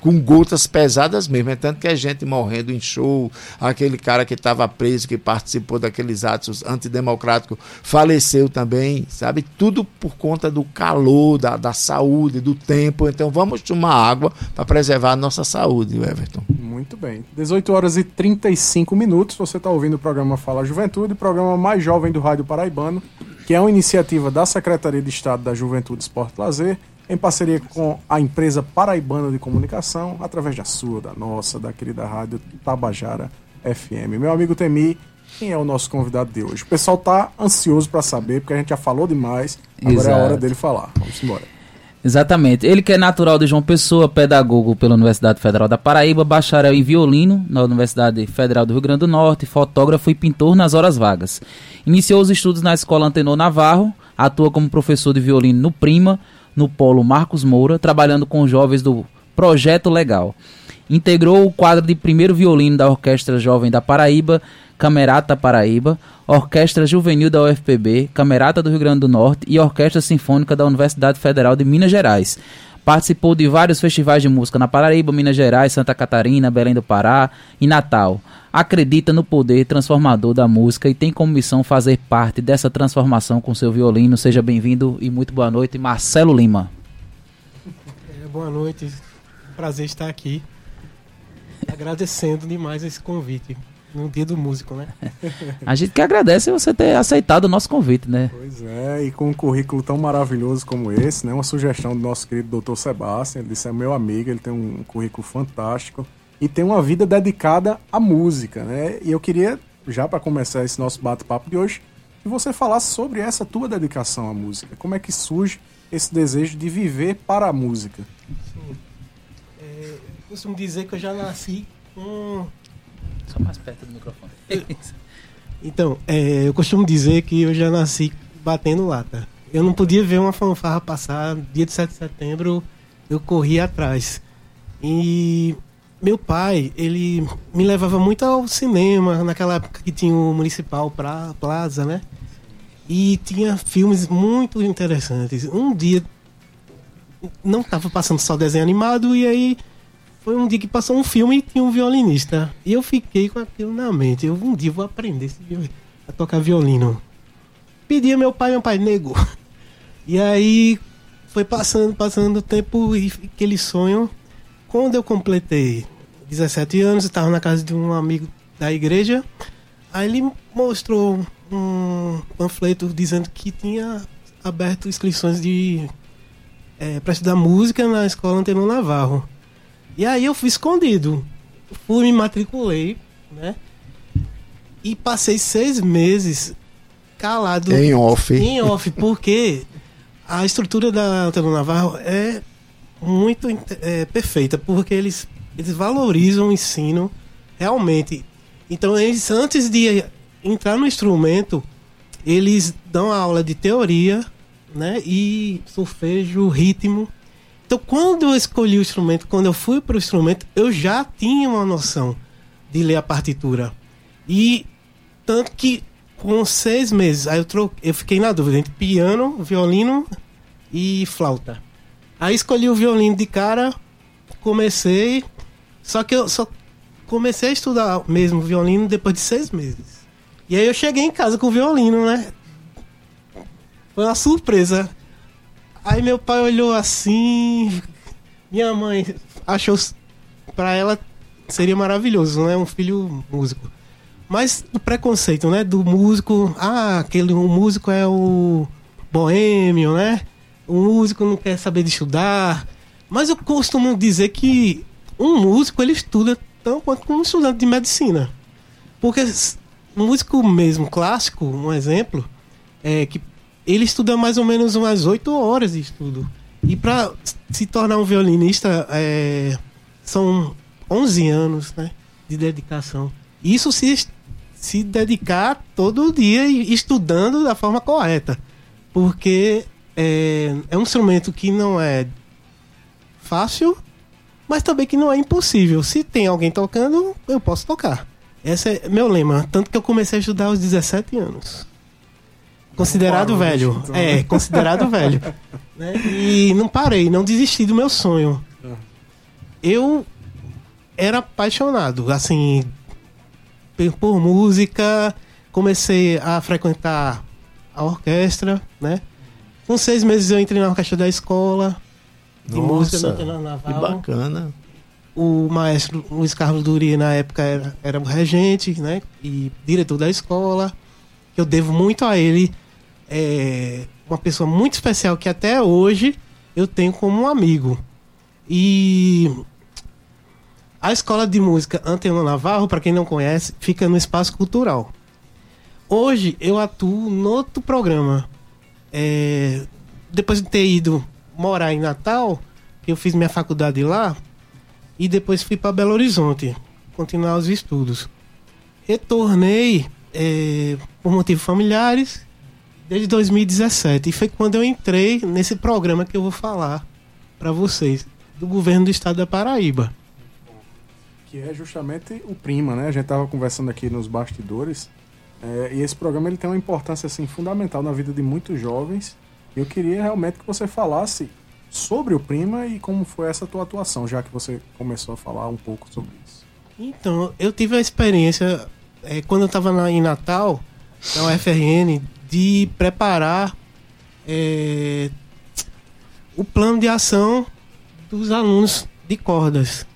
com gotas pesadas mesmo. É tanto que a gente morrendo em show, aquele cara que estava preso, que participou daqueles atos antidemocráticos, faleceu também, sabe? Tudo por conta do calor, da, da saúde, do tempo. Então vamos tomar água para preservar a nossa saúde, Everton. Muito bem. 18 horas e 35 minutos. Você está ouvindo o programa Fala Juventude, programa mais jovem do Rádio Paraibano, que é uma iniciativa da Secretaria de Estado da Juventude, Esporte Lazer em parceria com a empresa Paraibana de Comunicação, através da sua, da nossa, da querida rádio Tabajara FM. Meu amigo Temi, quem é o nosso convidado de hoje? O pessoal tá ansioso para saber, porque a gente já falou demais, agora Exato. é a hora dele falar. Vamos embora. Exatamente. Ele que é natural de João Pessoa, pedagogo pela Universidade Federal da Paraíba, bacharel em violino na Universidade Federal do Rio Grande do Norte, fotógrafo e pintor nas horas vagas. Iniciou os estudos na Escola Antenor Navarro, atua como professor de violino no Prima, no Polo Marcos Moura, trabalhando com jovens do Projeto Legal. Integrou o quadro de primeiro violino da Orquestra Jovem da Paraíba, Camerata Paraíba, Orquestra Juvenil da UFPB, Camerata do Rio Grande do Norte e Orquestra Sinfônica da Universidade Federal de Minas Gerais. Participou de vários festivais de música na Paraíba, Minas Gerais, Santa Catarina, Belém do Pará e Natal. Acredita no poder transformador da música e tem como missão fazer parte dessa transformação com seu violino. Seja bem-vindo e muito boa noite, Marcelo Lima. É, boa noite, prazer estar aqui. Agradecendo demais esse convite no dia do músico, né? A gente que agradece você ter aceitado o nosso convite, né? Pois é, e com um currículo tão maravilhoso como esse, né? Uma sugestão do nosso querido doutor Sebastião, ele disse, é meu amigo, ele tem um currículo fantástico e tem uma vida dedicada à música, né? E eu queria, já para começar esse nosso bate-papo de hoje, que você falasse sobre essa tua dedicação à música. Como é que surge esse desejo de viver para a música? Sim. É, eu costumo dizer que eu já nasci com só mais perto do microfone. Então, é, eu costumo dizer que eu já nasci batendo lata. Eu não podia ver uma fanfarra passar, dia de 7 de setembro, eu corria atrás. E meu pai, ele me levava muito ao cinema, naquela época que tinha o Municipal pra, Plaza, né? E tinha filmes muito interessantes. Um dia não estava passando só desenho animado e aí foi um dia que passou um filme e tinha um violinista. E eu fiquei com aquilo na mente. Eu um dia vou aprender a tocar violino. Pedi ao meu pai, meu pai negou. E aí foi passando, passando o tempo e aquele sonho. Quando eu completei 17 anos, eu estava na casa de um amigo da igreja. Aí ele mostrou um panfleto dizendo que tinha aberto inscrições de é, para estudar música na escola Antenor Navarro. E aí eu fui escondido. Fui, me matriculei, né? E passei seis meses calado. Em off. Em off, porque a estrutura da Antenor Navarro é muito é, perfeita, porque eles, eles valorizam o ensino realmente. Então, eles, antes de entrar no instrumento, eles dão aula de teoria, né? E solfejo, ritmo. Então, quando eu escolhi o instrumento, quando eu fui para o instrumento, eu já tinha uma noção de ler a partitura. E tanto que com seis meses, aí eu, troquei, eu fiquei na dúvida entre piano, violino e flauta. Aí escolhi o violino de cara, comecei, só que eu só comecei a estudar mesmo violino depois de seis meses. E aí eu cheguei em casa com o violino, né? Foi uma surpresa. Aí meu pai olhou assim. Minha mãe achou para ela seria maravilhoso, né? Um filho músico. Mas o preconceito, né? Do músico. Ah, aquele o músico é o boêmio, né? O músico não quer saber de estudar. Mas eu costumo dizer que um músico ele estuda tão quanto um estudante de medicina. Porque um músico mesmo clássico, um exemplo, é que ele estuda mais ou menos umas 8 horas de estudo. E para se tornar um violinista, é, são 11 anos né, de dedicação. Isso se, se dedicar todo dia estudando da forma correta. Porque é, é um instrumento que não é fácil, mas também que não é impossível. Se tem alguém tocando, eu posso tocar. Esse é meu lema. Tanto que eu comecei a estudar aos 17 anos. Considerado velho. Então. É, considerado velho. Né? E não parei, não desisti do meu sonho. Eu era apaixonado, assim, por música. Comecei a frequentar a orquestra, né? Com seis meses eu entrei na orquestra da escola de Nossa, música na Naval. Que bacana. O maestro Luiz Carlos Duri, na época, era, era o regente, né? E diretor da escola. Eu devo muito a ele é uma pessoa muito especial que até hoje eu tenho como um amigo. E a escola de música Antena Navarro, para quem não conhece, fica no espaço cultural. Hoje eu atuo no outro programa. É, depois de ter ido morar em Natal, eu fiz minha faculdade lá e depois fui para Belo Horizonte continuar os estudos. Retornei é, por motivos familiares desde 2017. E foi quando eu entrei nesse programa que eu vou falar para vocês, do governo do estado da Paraíba. Que é justamente o Prima, né? A gente tava conversando aqui nos bastidores. É, e esse programa ele tem uma importância assim fundamental na vida de muitos jovens. Eu queria realmente que você falasse sobre o Prima e como foi essa tua atuação, já que você começou a falar um pouco sobre isso. Então, eu tive a experiência é, quando eu estava em Natal, na UFRN, de preparar é, o plano de ação dos alunos de cordas.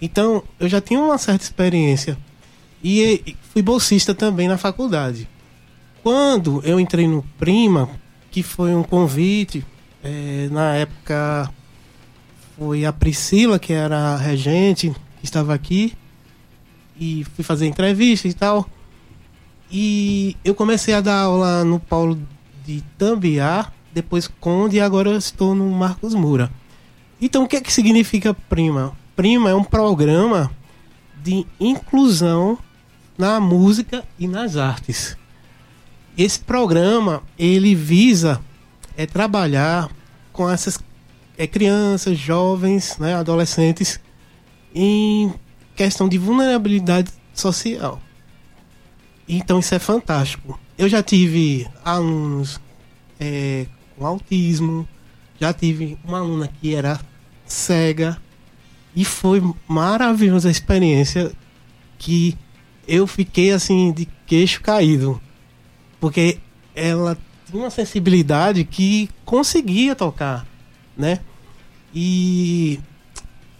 Então, eu já tinha uma certa experiência e fui bolsista também na faculdade. Quando eu entrei no Prima, que foi um convite, é, na época foi a Priscila, que era a regente, que estava aqui, e fui fazer entrevista e tal. E eu comecei a dar aula no Paulo de Tambiá, depois Conde e agora estou no Marcos Moura. Então o que é que significa Prima? Prima é um programa de inclusão na música e nas artes. Esse programa ele visa é trabalhar com essas é, crianças, jovens, né, adolescentes em questão de vulnerabilidade social. Então isso é fantástico. Eu já tive alunos é, com autismo, já tive uma aluna que era cega e foi maravilhosa a experiência que eu fiquei assim de queixo caído, porque ela tinha uma sensibilidade que conseguia tocar, né? E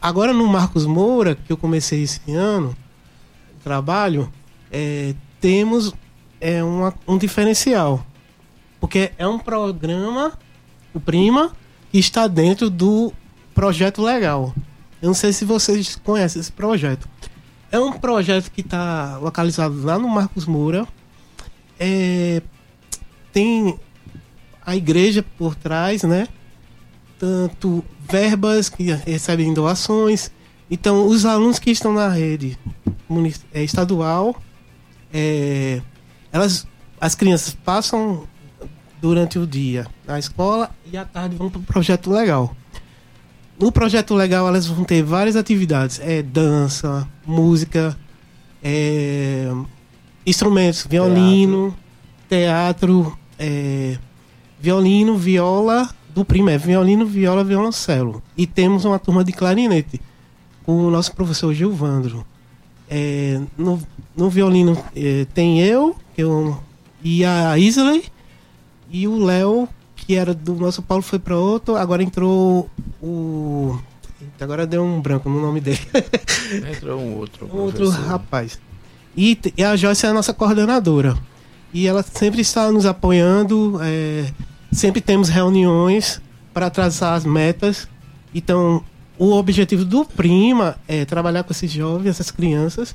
agora no Marcos Moura, que eu comecei esse ano, o trabalho, é, temos é, uma, um diferencial. Porque é um programa, o Prima, que está dentro do projeto legal. Eu não sei se vocês conhecem esse projeto. É um projeto que está localizado lá no Marcos Moura. É, tem a igreja por trás, né? Tanto verbas que recebem doações. Então, os alunos que estão na rede é, estadual, é, elas, as crianças passam durante o dia na escola e à tarde vão para o projeto legal. No projeto legal elas vão ter várias atividades, é dança, música, é, instrumentos, violino, teatro, teatro é, violino, viola, do primeiro, é violino, viola, violoncelo. E temos uma turma de clarinete com o nosso professor Gilvandro. É, no, no violino é, tem eu, eu e a Isley e o Léo, que era do nosso Paulo, foi para outro. Agora entrou o. Agora deu um branco no nome dele. entrou um outro. Um outro rapaz. E, e, a Joyce é a nossa coordenadora. E ela sempre está nos apoiando. É, sempre temos reuniões para traçar as metas. Então, o objetivo do Prima é trabalhar com esses jovens, essas crianças,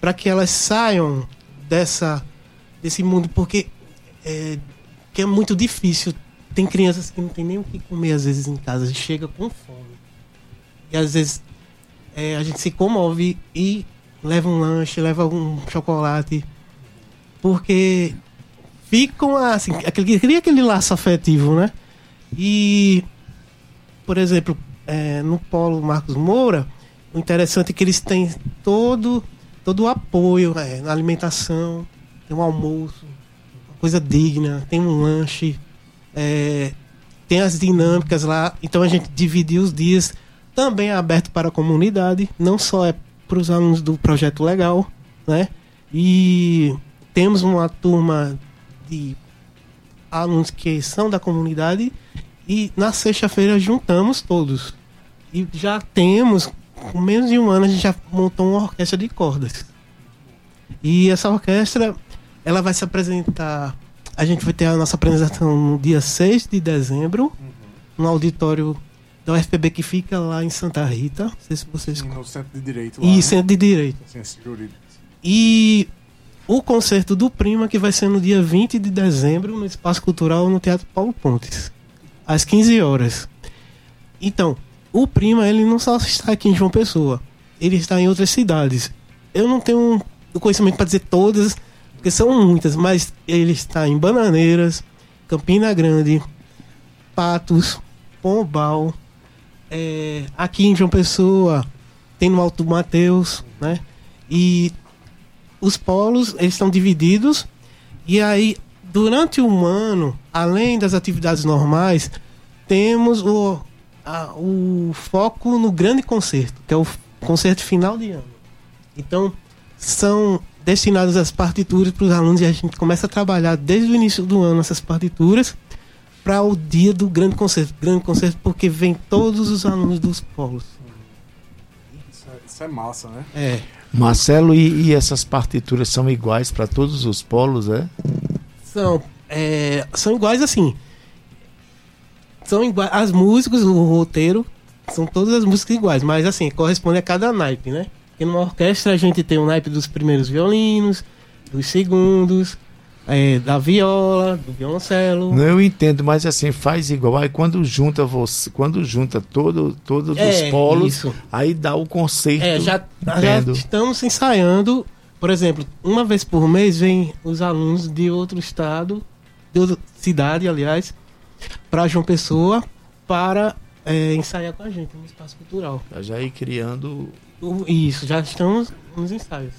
para que elas saiam dessa desse mundo, porque é, que é muito difícil. Tem crianças que não tem nem o que comer às vezes em casa, chega com fome. E às vezes é, a gente se comove e leva um lanche, leva um chocolate, porque ficam assim, aquele, cria aquele laço afetivo, né? E, por exemplo, é, no Polo Marcos Moura, o interessante é que eles têm todo, todo o apoio é, na alimentação, tem um almoço, coisa digna, tem um lanche, é, tem as dinâmicas lá. Então a gente dividiu os dias. Também é aberto para a comunidade, não só é para os alunos do projeto legal, né? E temos uma turma de alunos que são da comunidade e na sexta-feira juntamos todos. E já temos, com menos de um ano, a gente já montou uma orquestra de cordas. E essa orquestra ela vai se apresentar. A gente vai ter a nossa apresentação no dia 6 de dezembro, uhum. no auditório da UFPB que fica lá em Santa Rita. Não sei se vocês. Sim, no Centro de Direito lá. E né? Centro de Direito. E o concerto do Prima, que vai ser no dia 20 de dezembro, no Espaço Cultural, no Teatro Paulo Pontes, às 15 horas. Então, o Prima, ele não só está aqui em João Pessoa, ele está em outras cidades. Eu não tenho o conhecimento para dizer todas porque são muitas, mas ele está em Bananeiras, Campina Grande, Patos, Pombal, é, aqui em João Pessoa, tem no Alto Mateus, né? E os polos, eles estão divididos, e aí, durante um ano, além das atividades normais, temos o, a, o foco no grande concerto, que é o concerto final de ano. Então, são destinadas às partituras para os alunos e a gente começa a trabalhar desde o início do ano essas partituras para o dia do grande concerto. Grande concerto porque vem todos os alunos dos polos. Isso é, isso é massa, né? É. Marcelo, e, e essas partituras são iguais para todos os polos, é? São. É, são iguais assim. São iguais. As músicas, o roteiro, são todas as músicas iguais, mas assim, corresponde a cada naipe, né? Porque numa orquestra a gente tem o naipe dos primeiros violinos, dos segundos, é, da viola, do violoncelo. Não, eu entendo, mas assim, faz igual. Aí quando junta você, quando junta todo, todos é, os polos, isso. aí dá o conceito. É, já, já estamos ensaiando Por exemplo, uma vez por mês vem os alunos de outro estado, de outra cidade, aliás, para João Pessoa, para é, ensaiar com a gente no espaço cultural. Pra já ir criando. Isso, já estamos nos ensaios.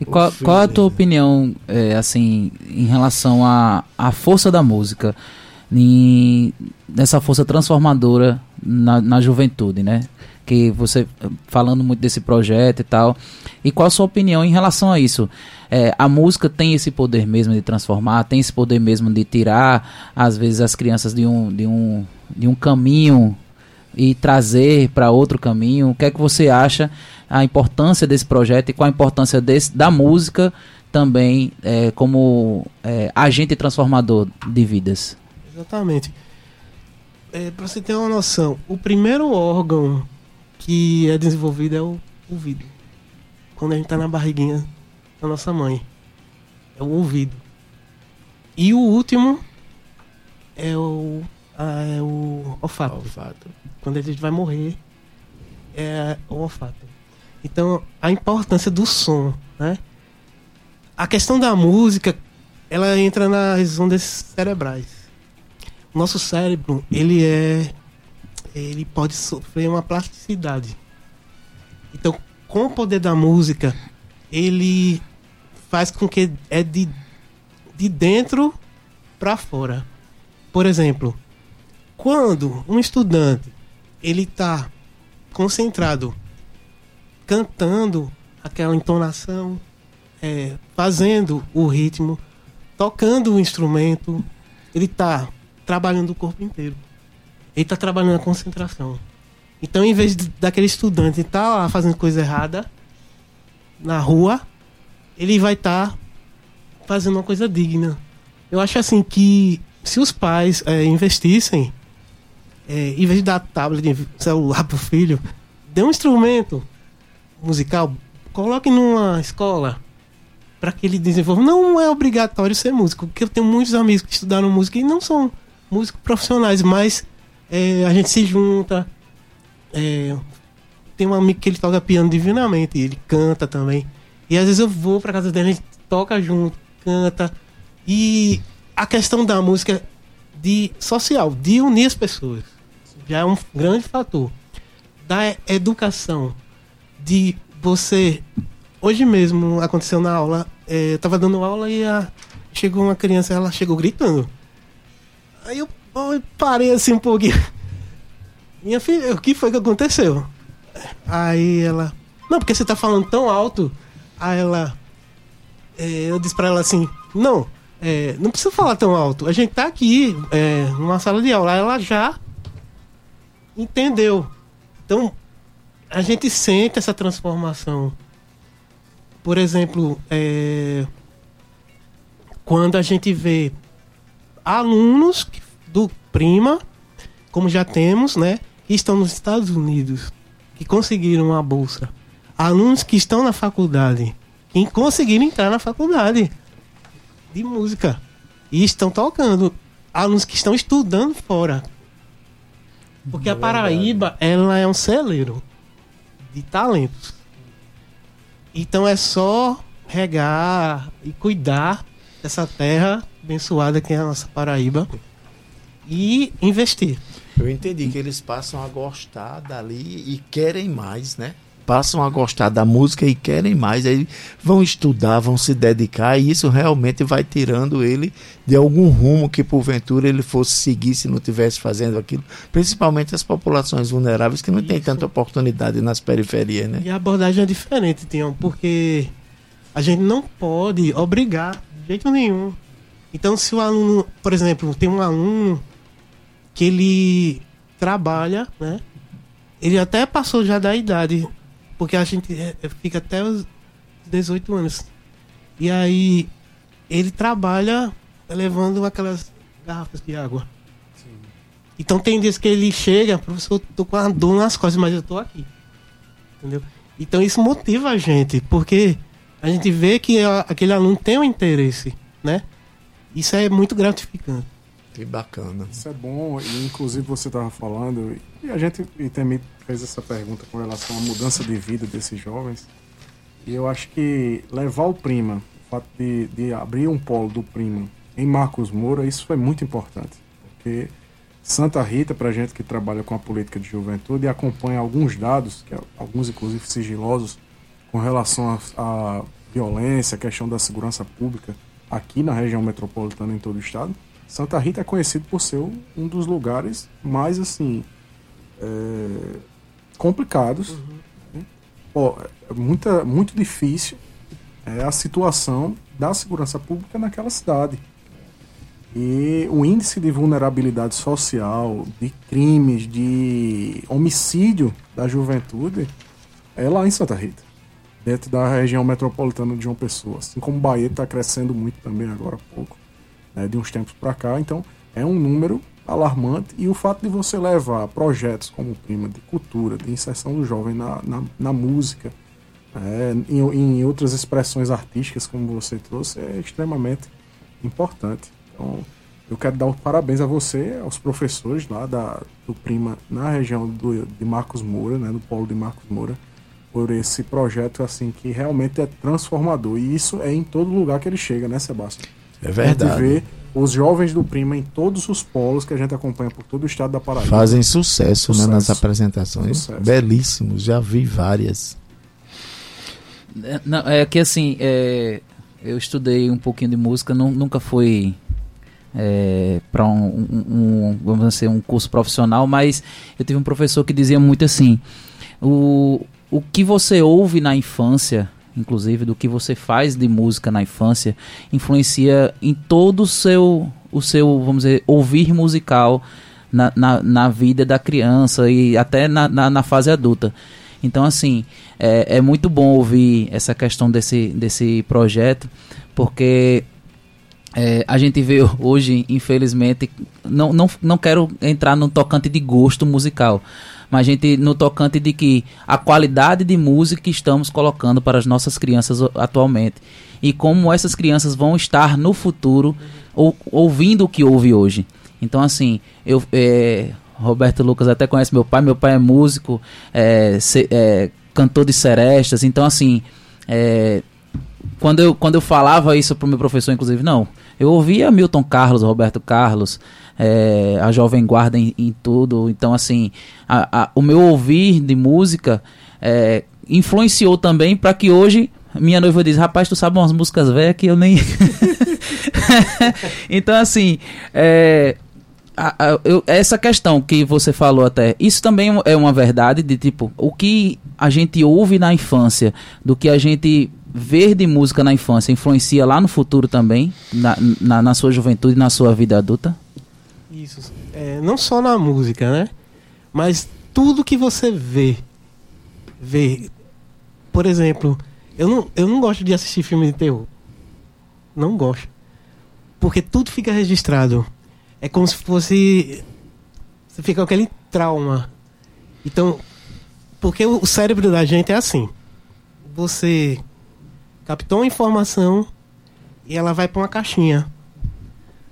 E qual, qual a tua opinião, é, assim, em relação à à força da música, em, dessa força transformadora na, na juventude, né? Que você, falando muito desse projeto e tal, e qual a sua opinião em relação a isso? É, a música tem esse poder mesmo de transformar, tem esse poder mesmo de tirar, às vezes, as crianças de um, de um, de um caminho e trazer para outro caminho. O que é que você acha a importância desse projeto e qual a importância desse, da música também é, como é, agente transformador de vidas? Exatamente. É, para você ter uma noção, o primeiro órgão que é desenvolvido é o ouvido. Quando a gente tá na barriguinha da nossa mãe. É o ouvido. E o último é o, ah, é o olfato. Olfato. Quando a gente vai morrer, é o olfato. Então, a importância do som, né? A questão da música, ela entra nas ondas cerebrais. O nosso cérebro, ele é ele pode sofrer uma plasticidade. Então, com o poder da música, ele faz com que é de, de dentro para fora. Por exemplo, quando um estudante ele está concentrado cantando aquela entonação, é, fazendo o ritmo, tocando o instrumento, ele está trabalhando o corpo inteiro. Ele está trabalhando a concentração. Então, em vez de, daquele estudante estar lá fazendo coisa errada na rua, ele vai estar fazendo uma coisa digna. Eu acho assim que se os pais é, investissem, é, em vez de dar tablet, celular pro filho, dê um instrumento musical, coloque numa escola para que ele desenvolva. Não é obrigatório ser músico, porque eu tenho muitos amigos que estudaram música e não são músicos profissionais, mas é, a gente se junta. é, tem um amigo que ele toca piano divinamente, ele canta também. E às vezes eu vou pra casa dele, a gente toca junto, canta. E a questão da música de social, de unir as pessoas, já é um grande fator. Da educação, de você. Hoje mesmo aconteceu na aula, é, eu tava dando aula e a, chegou uma criança, ela chegou gritando. Aí eu, eu parei assim um pouquinho. Minha filha, o que foi que aconteceu? Aí ela, não, porque você tá falando tão alto. Aí ela, é, eu disse pra ela assim, não, é, não precisa falar tão alto. A gente tá aqui, é, numa sala de aula. Aí Ela já entendeu. Então, a gente sente essa transformação. Por exemplo, é, quando a gente vê alunos do Prima, como já temos, né, que estão nos Estados Unidos, que conseguiram uma bolsa. Alunos que estão na faculdade, que conseguiram entrar na faculdade de música e estão tocando. Alunos que estão estudando fora. Porque a Paraíba, ela é um celeiro de talentos. Então é só regar e cuidar dessa terra abençoada que é a nossa Paraíba e investir. Eu entendi que eles passam a gostar dali e querem mais, né? Passam a gostar da música e querem mais. Aí vão estudar, vão se dedicar e isso realmente vai tirando ele de algum rumo que porventura ele fosse seguir se não estivesse fazendo aquilo. Principalmente as populações vulneráveis que não têm tanta oportunidade nas periferias, né? E a abordagem é diferente, Tião, porque a gente não pode obrigar de jeito nenhum. Então, se o aluno, por exemplo, tem um aluno que ele trabalha, né? Ele até passou já da idade, porque a gente é, é, fica até os 18 anos. E aí ele trabalha levando aquelas garrafas de água. Então tem dias que ele chega, professor, eu tô com uma dor nas costas, mas eu tô aqui. Entendeu? Então isso motiva a gente, porque a gente vê que a- aquele aluno tem um interesse, né? Isso é muito gratificante. Que bacana. Isso é bom, e inclusive você estava falando, e a gente e também fez essa pergunta com relação à mudança de vida desses jovens. E eu acho que levar o Prima, o fato de, de abrir um polo do Prima em Marcos Moura, isso foi muito importante. Porque Santa Rita, para gente que trabalha com a política de juventude e acompanha alguns dados, que é, alguns inclusive sigilosos, com relação à violência, a questão da segurança pública aqui na região metropolitana em todo o estado, Santa Rita é conhecido por ser um dos lugares mais assim é, complicados. Uhum. Pô, é muita, muito difícil é a situação da segurança pública naquela cidade. E o índice de vulnerabilidade social, de crimes, de homicídio da juventude é lá em Santa Rita, dentro da região metropolitana de João Pessoa. Assim como Bahia está crescendo muito também agora há pouco, né, de uns tempos para cá. Então é um número alarmante e o fato de você levar projetos como o Prima de cultura, de inserção do jovem na, na, na música, é, em, em outras expressões artísticas, como você trouxe, é extremamente importante. Então, eu quero dar os parabéns a você, aos professores lá da, do Prima na região do, de Marcos Moura, né, do polo de Marcos Moura, por esse projeto assim que realmente é transformador. E isso é em todo lugar que ele chega, né, Sebastião? É verdade. A gente vê os jovens do Prima em todos os polos que a gente acompanha por todo o estado da Paraíba. Fazem sucesso, sucesso. Né, nas apresentações. Sucesso. Belíssimos, já vi várias. É, não, é que assim, é, eu estudei um pouquinho de música, não, nunca fui é, para um, um, um, vamos dizer, um curso profissional, mas eu tive um professor que dizia muito assim: o, o que você ouve na infância, inclusive do que você faz de música na infância, influencia em todo o seu, o seu vamos dizer, ouvir musical na, na, na vida da criança e até na, na, na fase adulta. Então, assim, é, é muito bom ouvir essa questão desse, desse projeto, porque é, a gente vê hoje, infelizmente, não, não, não quero entrar no tocante de gosto musical, mas a gente no tocante de que a qualidade de música que estamos colocando para as nossas crianças atualmente e como essas crianças vão estar no futuro ou, ouvindo o que ouve hoje. Então, assim, eu, é, Roberto Lucas até conhece meu pai, meu pai é músico, é, se, é cantor de serestas, então, assim, é, quando eu, quando eu falava isso pro meu professor, inclusive, não, eu ouvia Milton Carlos, Roberto Carlos, é, a Jovem Guarda em, em, tudo. Então, assim, a, a, o meu ouvir de música é, influenciou também para que hoje minha noiva diz: Rapaz, tu sabe umas músicas velhas que eu nem. então, assim, é, a, eu, essa questão que você falou até, isso também é uma verdade de tipo, o que a gente ouve na infância, do que a gente ver de música na infância influencia lá no futuro também, na, na, na sua juventude, na sua vida adulta? Isso. É, não só na música, né? Mas tudo que você vê. Vê. Por exemplo, eu não, eu não gosto de assistir filme de terror. Não gosto. Porque tudo fica registrado. É como se fosse. Você fica com aquele trauma. Então. Porque o cérebro da gente é assim. Você captou uma informação e ela vai para uma caixinha.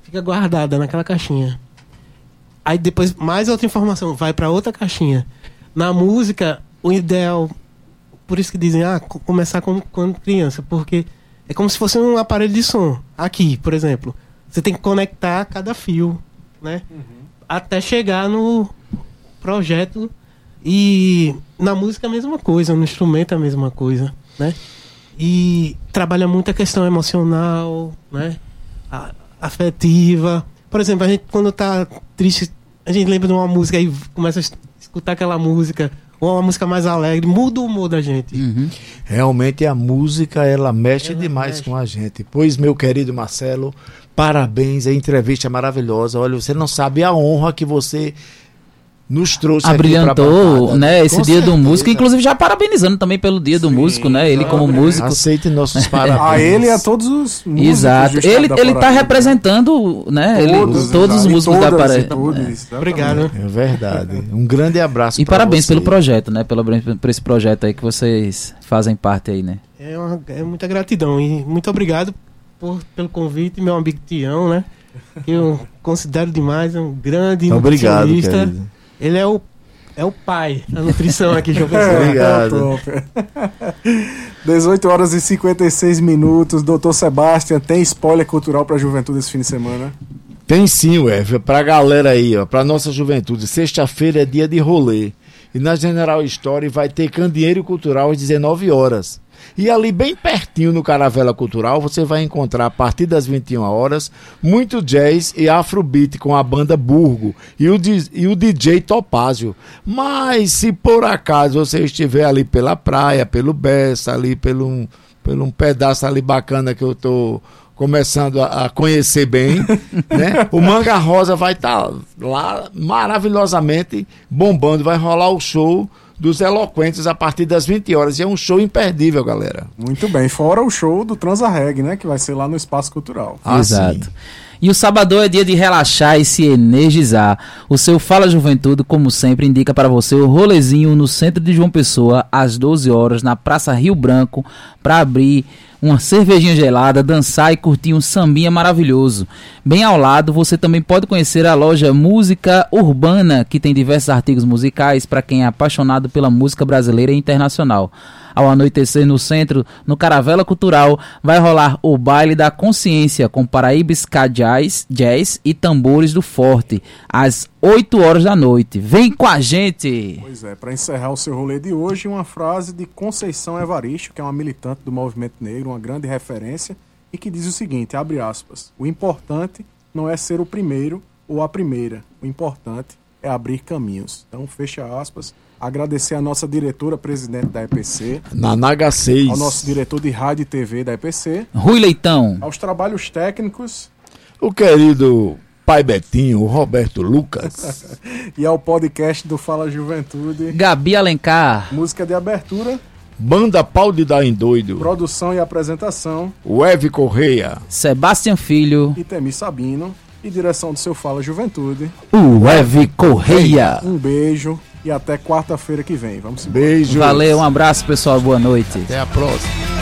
Fica guardada naquela caixinha. Aí depois mais outra informação vai para outra caixinha. Na música, o ideal, por isso que dizem, ah, começar com, quando criança, porque é como se fosse um aparelho de som. Aqui, por exemplo, você tem que conectar cada fio, né? Uhum. Até chegar no projeto e na música a mesma coisa, no instrumento a mesma coisa, né? E trabalha muito a questão emocional, né? A, afetiva. Por exemplo, a gente quando tá triste, a gente lembra de uma música e começa a escutar aquela música ou uma música mais alegre, muda o humor da gente. Uhum. Realmente a música ela mexe ela demais mexe. com a gente. Pois meu querido Marcelo, parabéns, a entrevista é maravilhosa. Olha, você não sabe a honra que você nos trouxe abrilhantou né esse Com dia certeza. do músico inclusive já parabenizando também pelo dia Sim, do músico né ele como músico. Aceite nossos parabéns. A ele e a todos os músicos exato. Ele ele está representando né todos, ele, todos os músicos da Paraíba. é. obrigado. É verdade. Um grande abraço e parabéns você. pelo projeto né pelo por esse projeto aí que vocês fazem parte aí né. É, uma, é muita gratidão e muito obrigado por, pelo convite meu amigo Tião né eu considero demais é um grande obrigado ele é o, é o pai da nutrição aqui, João Pessoa. Obrigado. 18 horas e 56 minutos. Doutor Sebastião, tem spoiler cultural para a juventude esse fim de semana? Tem sim, Ué, pra galera aí, ó, pra nossa juventude. Sexta-feira é dia de rolê. E na General Story vai ter Candeeiro Cultural às 19 horas. E ali bem pertinho no Caravela Cultural você vai encontrar a partir das 21 horas muito jazz e afrobeat com a banda Burgo e o, e o DJ Topázio. Mas se por acaso você estiver ali pela praia, pelo Bessa, ali pelo um, pelo um pedaço ali bacana que eu tô começando a, a conhecer bem, né? O Manga Rosa vai estar tá lá maravilhosamente bombando, vai rolar o show dos Eloquentes a partir das 20 horas. E é um show imperdível, galera. Muito bem. Fora o show do Transarreg, né? Que vai ser lá no Espaço Cultural. Ah, Exato. Sim. E o sábado é dia de relaxar e se energizar. O seu Fala Juventude, como sempre, indica para você o rolezinho no centro de João Pessoa, às 12 horas, na Praça Rio Branco, para abrir uma cervejinha gelada, dançar e curtir um sambinha maravilhoso. Bem ao lado, você também pode conhecer a loja Música Urbana, que tem diversos artigos musicais para quem é apaixonado pela música brasileira e internacional. Ao anoitecer no centro, no Caravela Cultural, vai rolar o Baile da Consciência com Paraíba Ska Jazz, Jazz e Tambores do Forte, às 8 horas da noite. Vem com a gente! Pois é, para encerrar o seu rolê de hoje, uma frase de Conceição Evaristo, que é uma militante do movimento negro, uma grande referência, e que diz o seguinte, abre aspas, o importante não é ser o primeiro ou a primeira, o importante é abrir caminhos. Então, fecha aspas. Agradecer a nossa diretora presidente da EPC. Nanaga 6. Ao nosso diretor de rádio e TV da EPC. Rui Leitão. Aos trabalhos técnicos. O querido pai Betinho, Roberto Lucas. e ao podcast do Fala Juventude. Gabi Alencar. Música de abertura. Banda Pau de Dar em Doido. Produção e apresentação. Weve Correia. Sebastião Filho. E Temi Sabino. E direção do seu Fala Juventude. O Weve Correia. Um beijo e até quarta-feira que vem. Vamos embora. Beijo. Valeu, um abraço, pessoal. Boa noite. Até a próxima.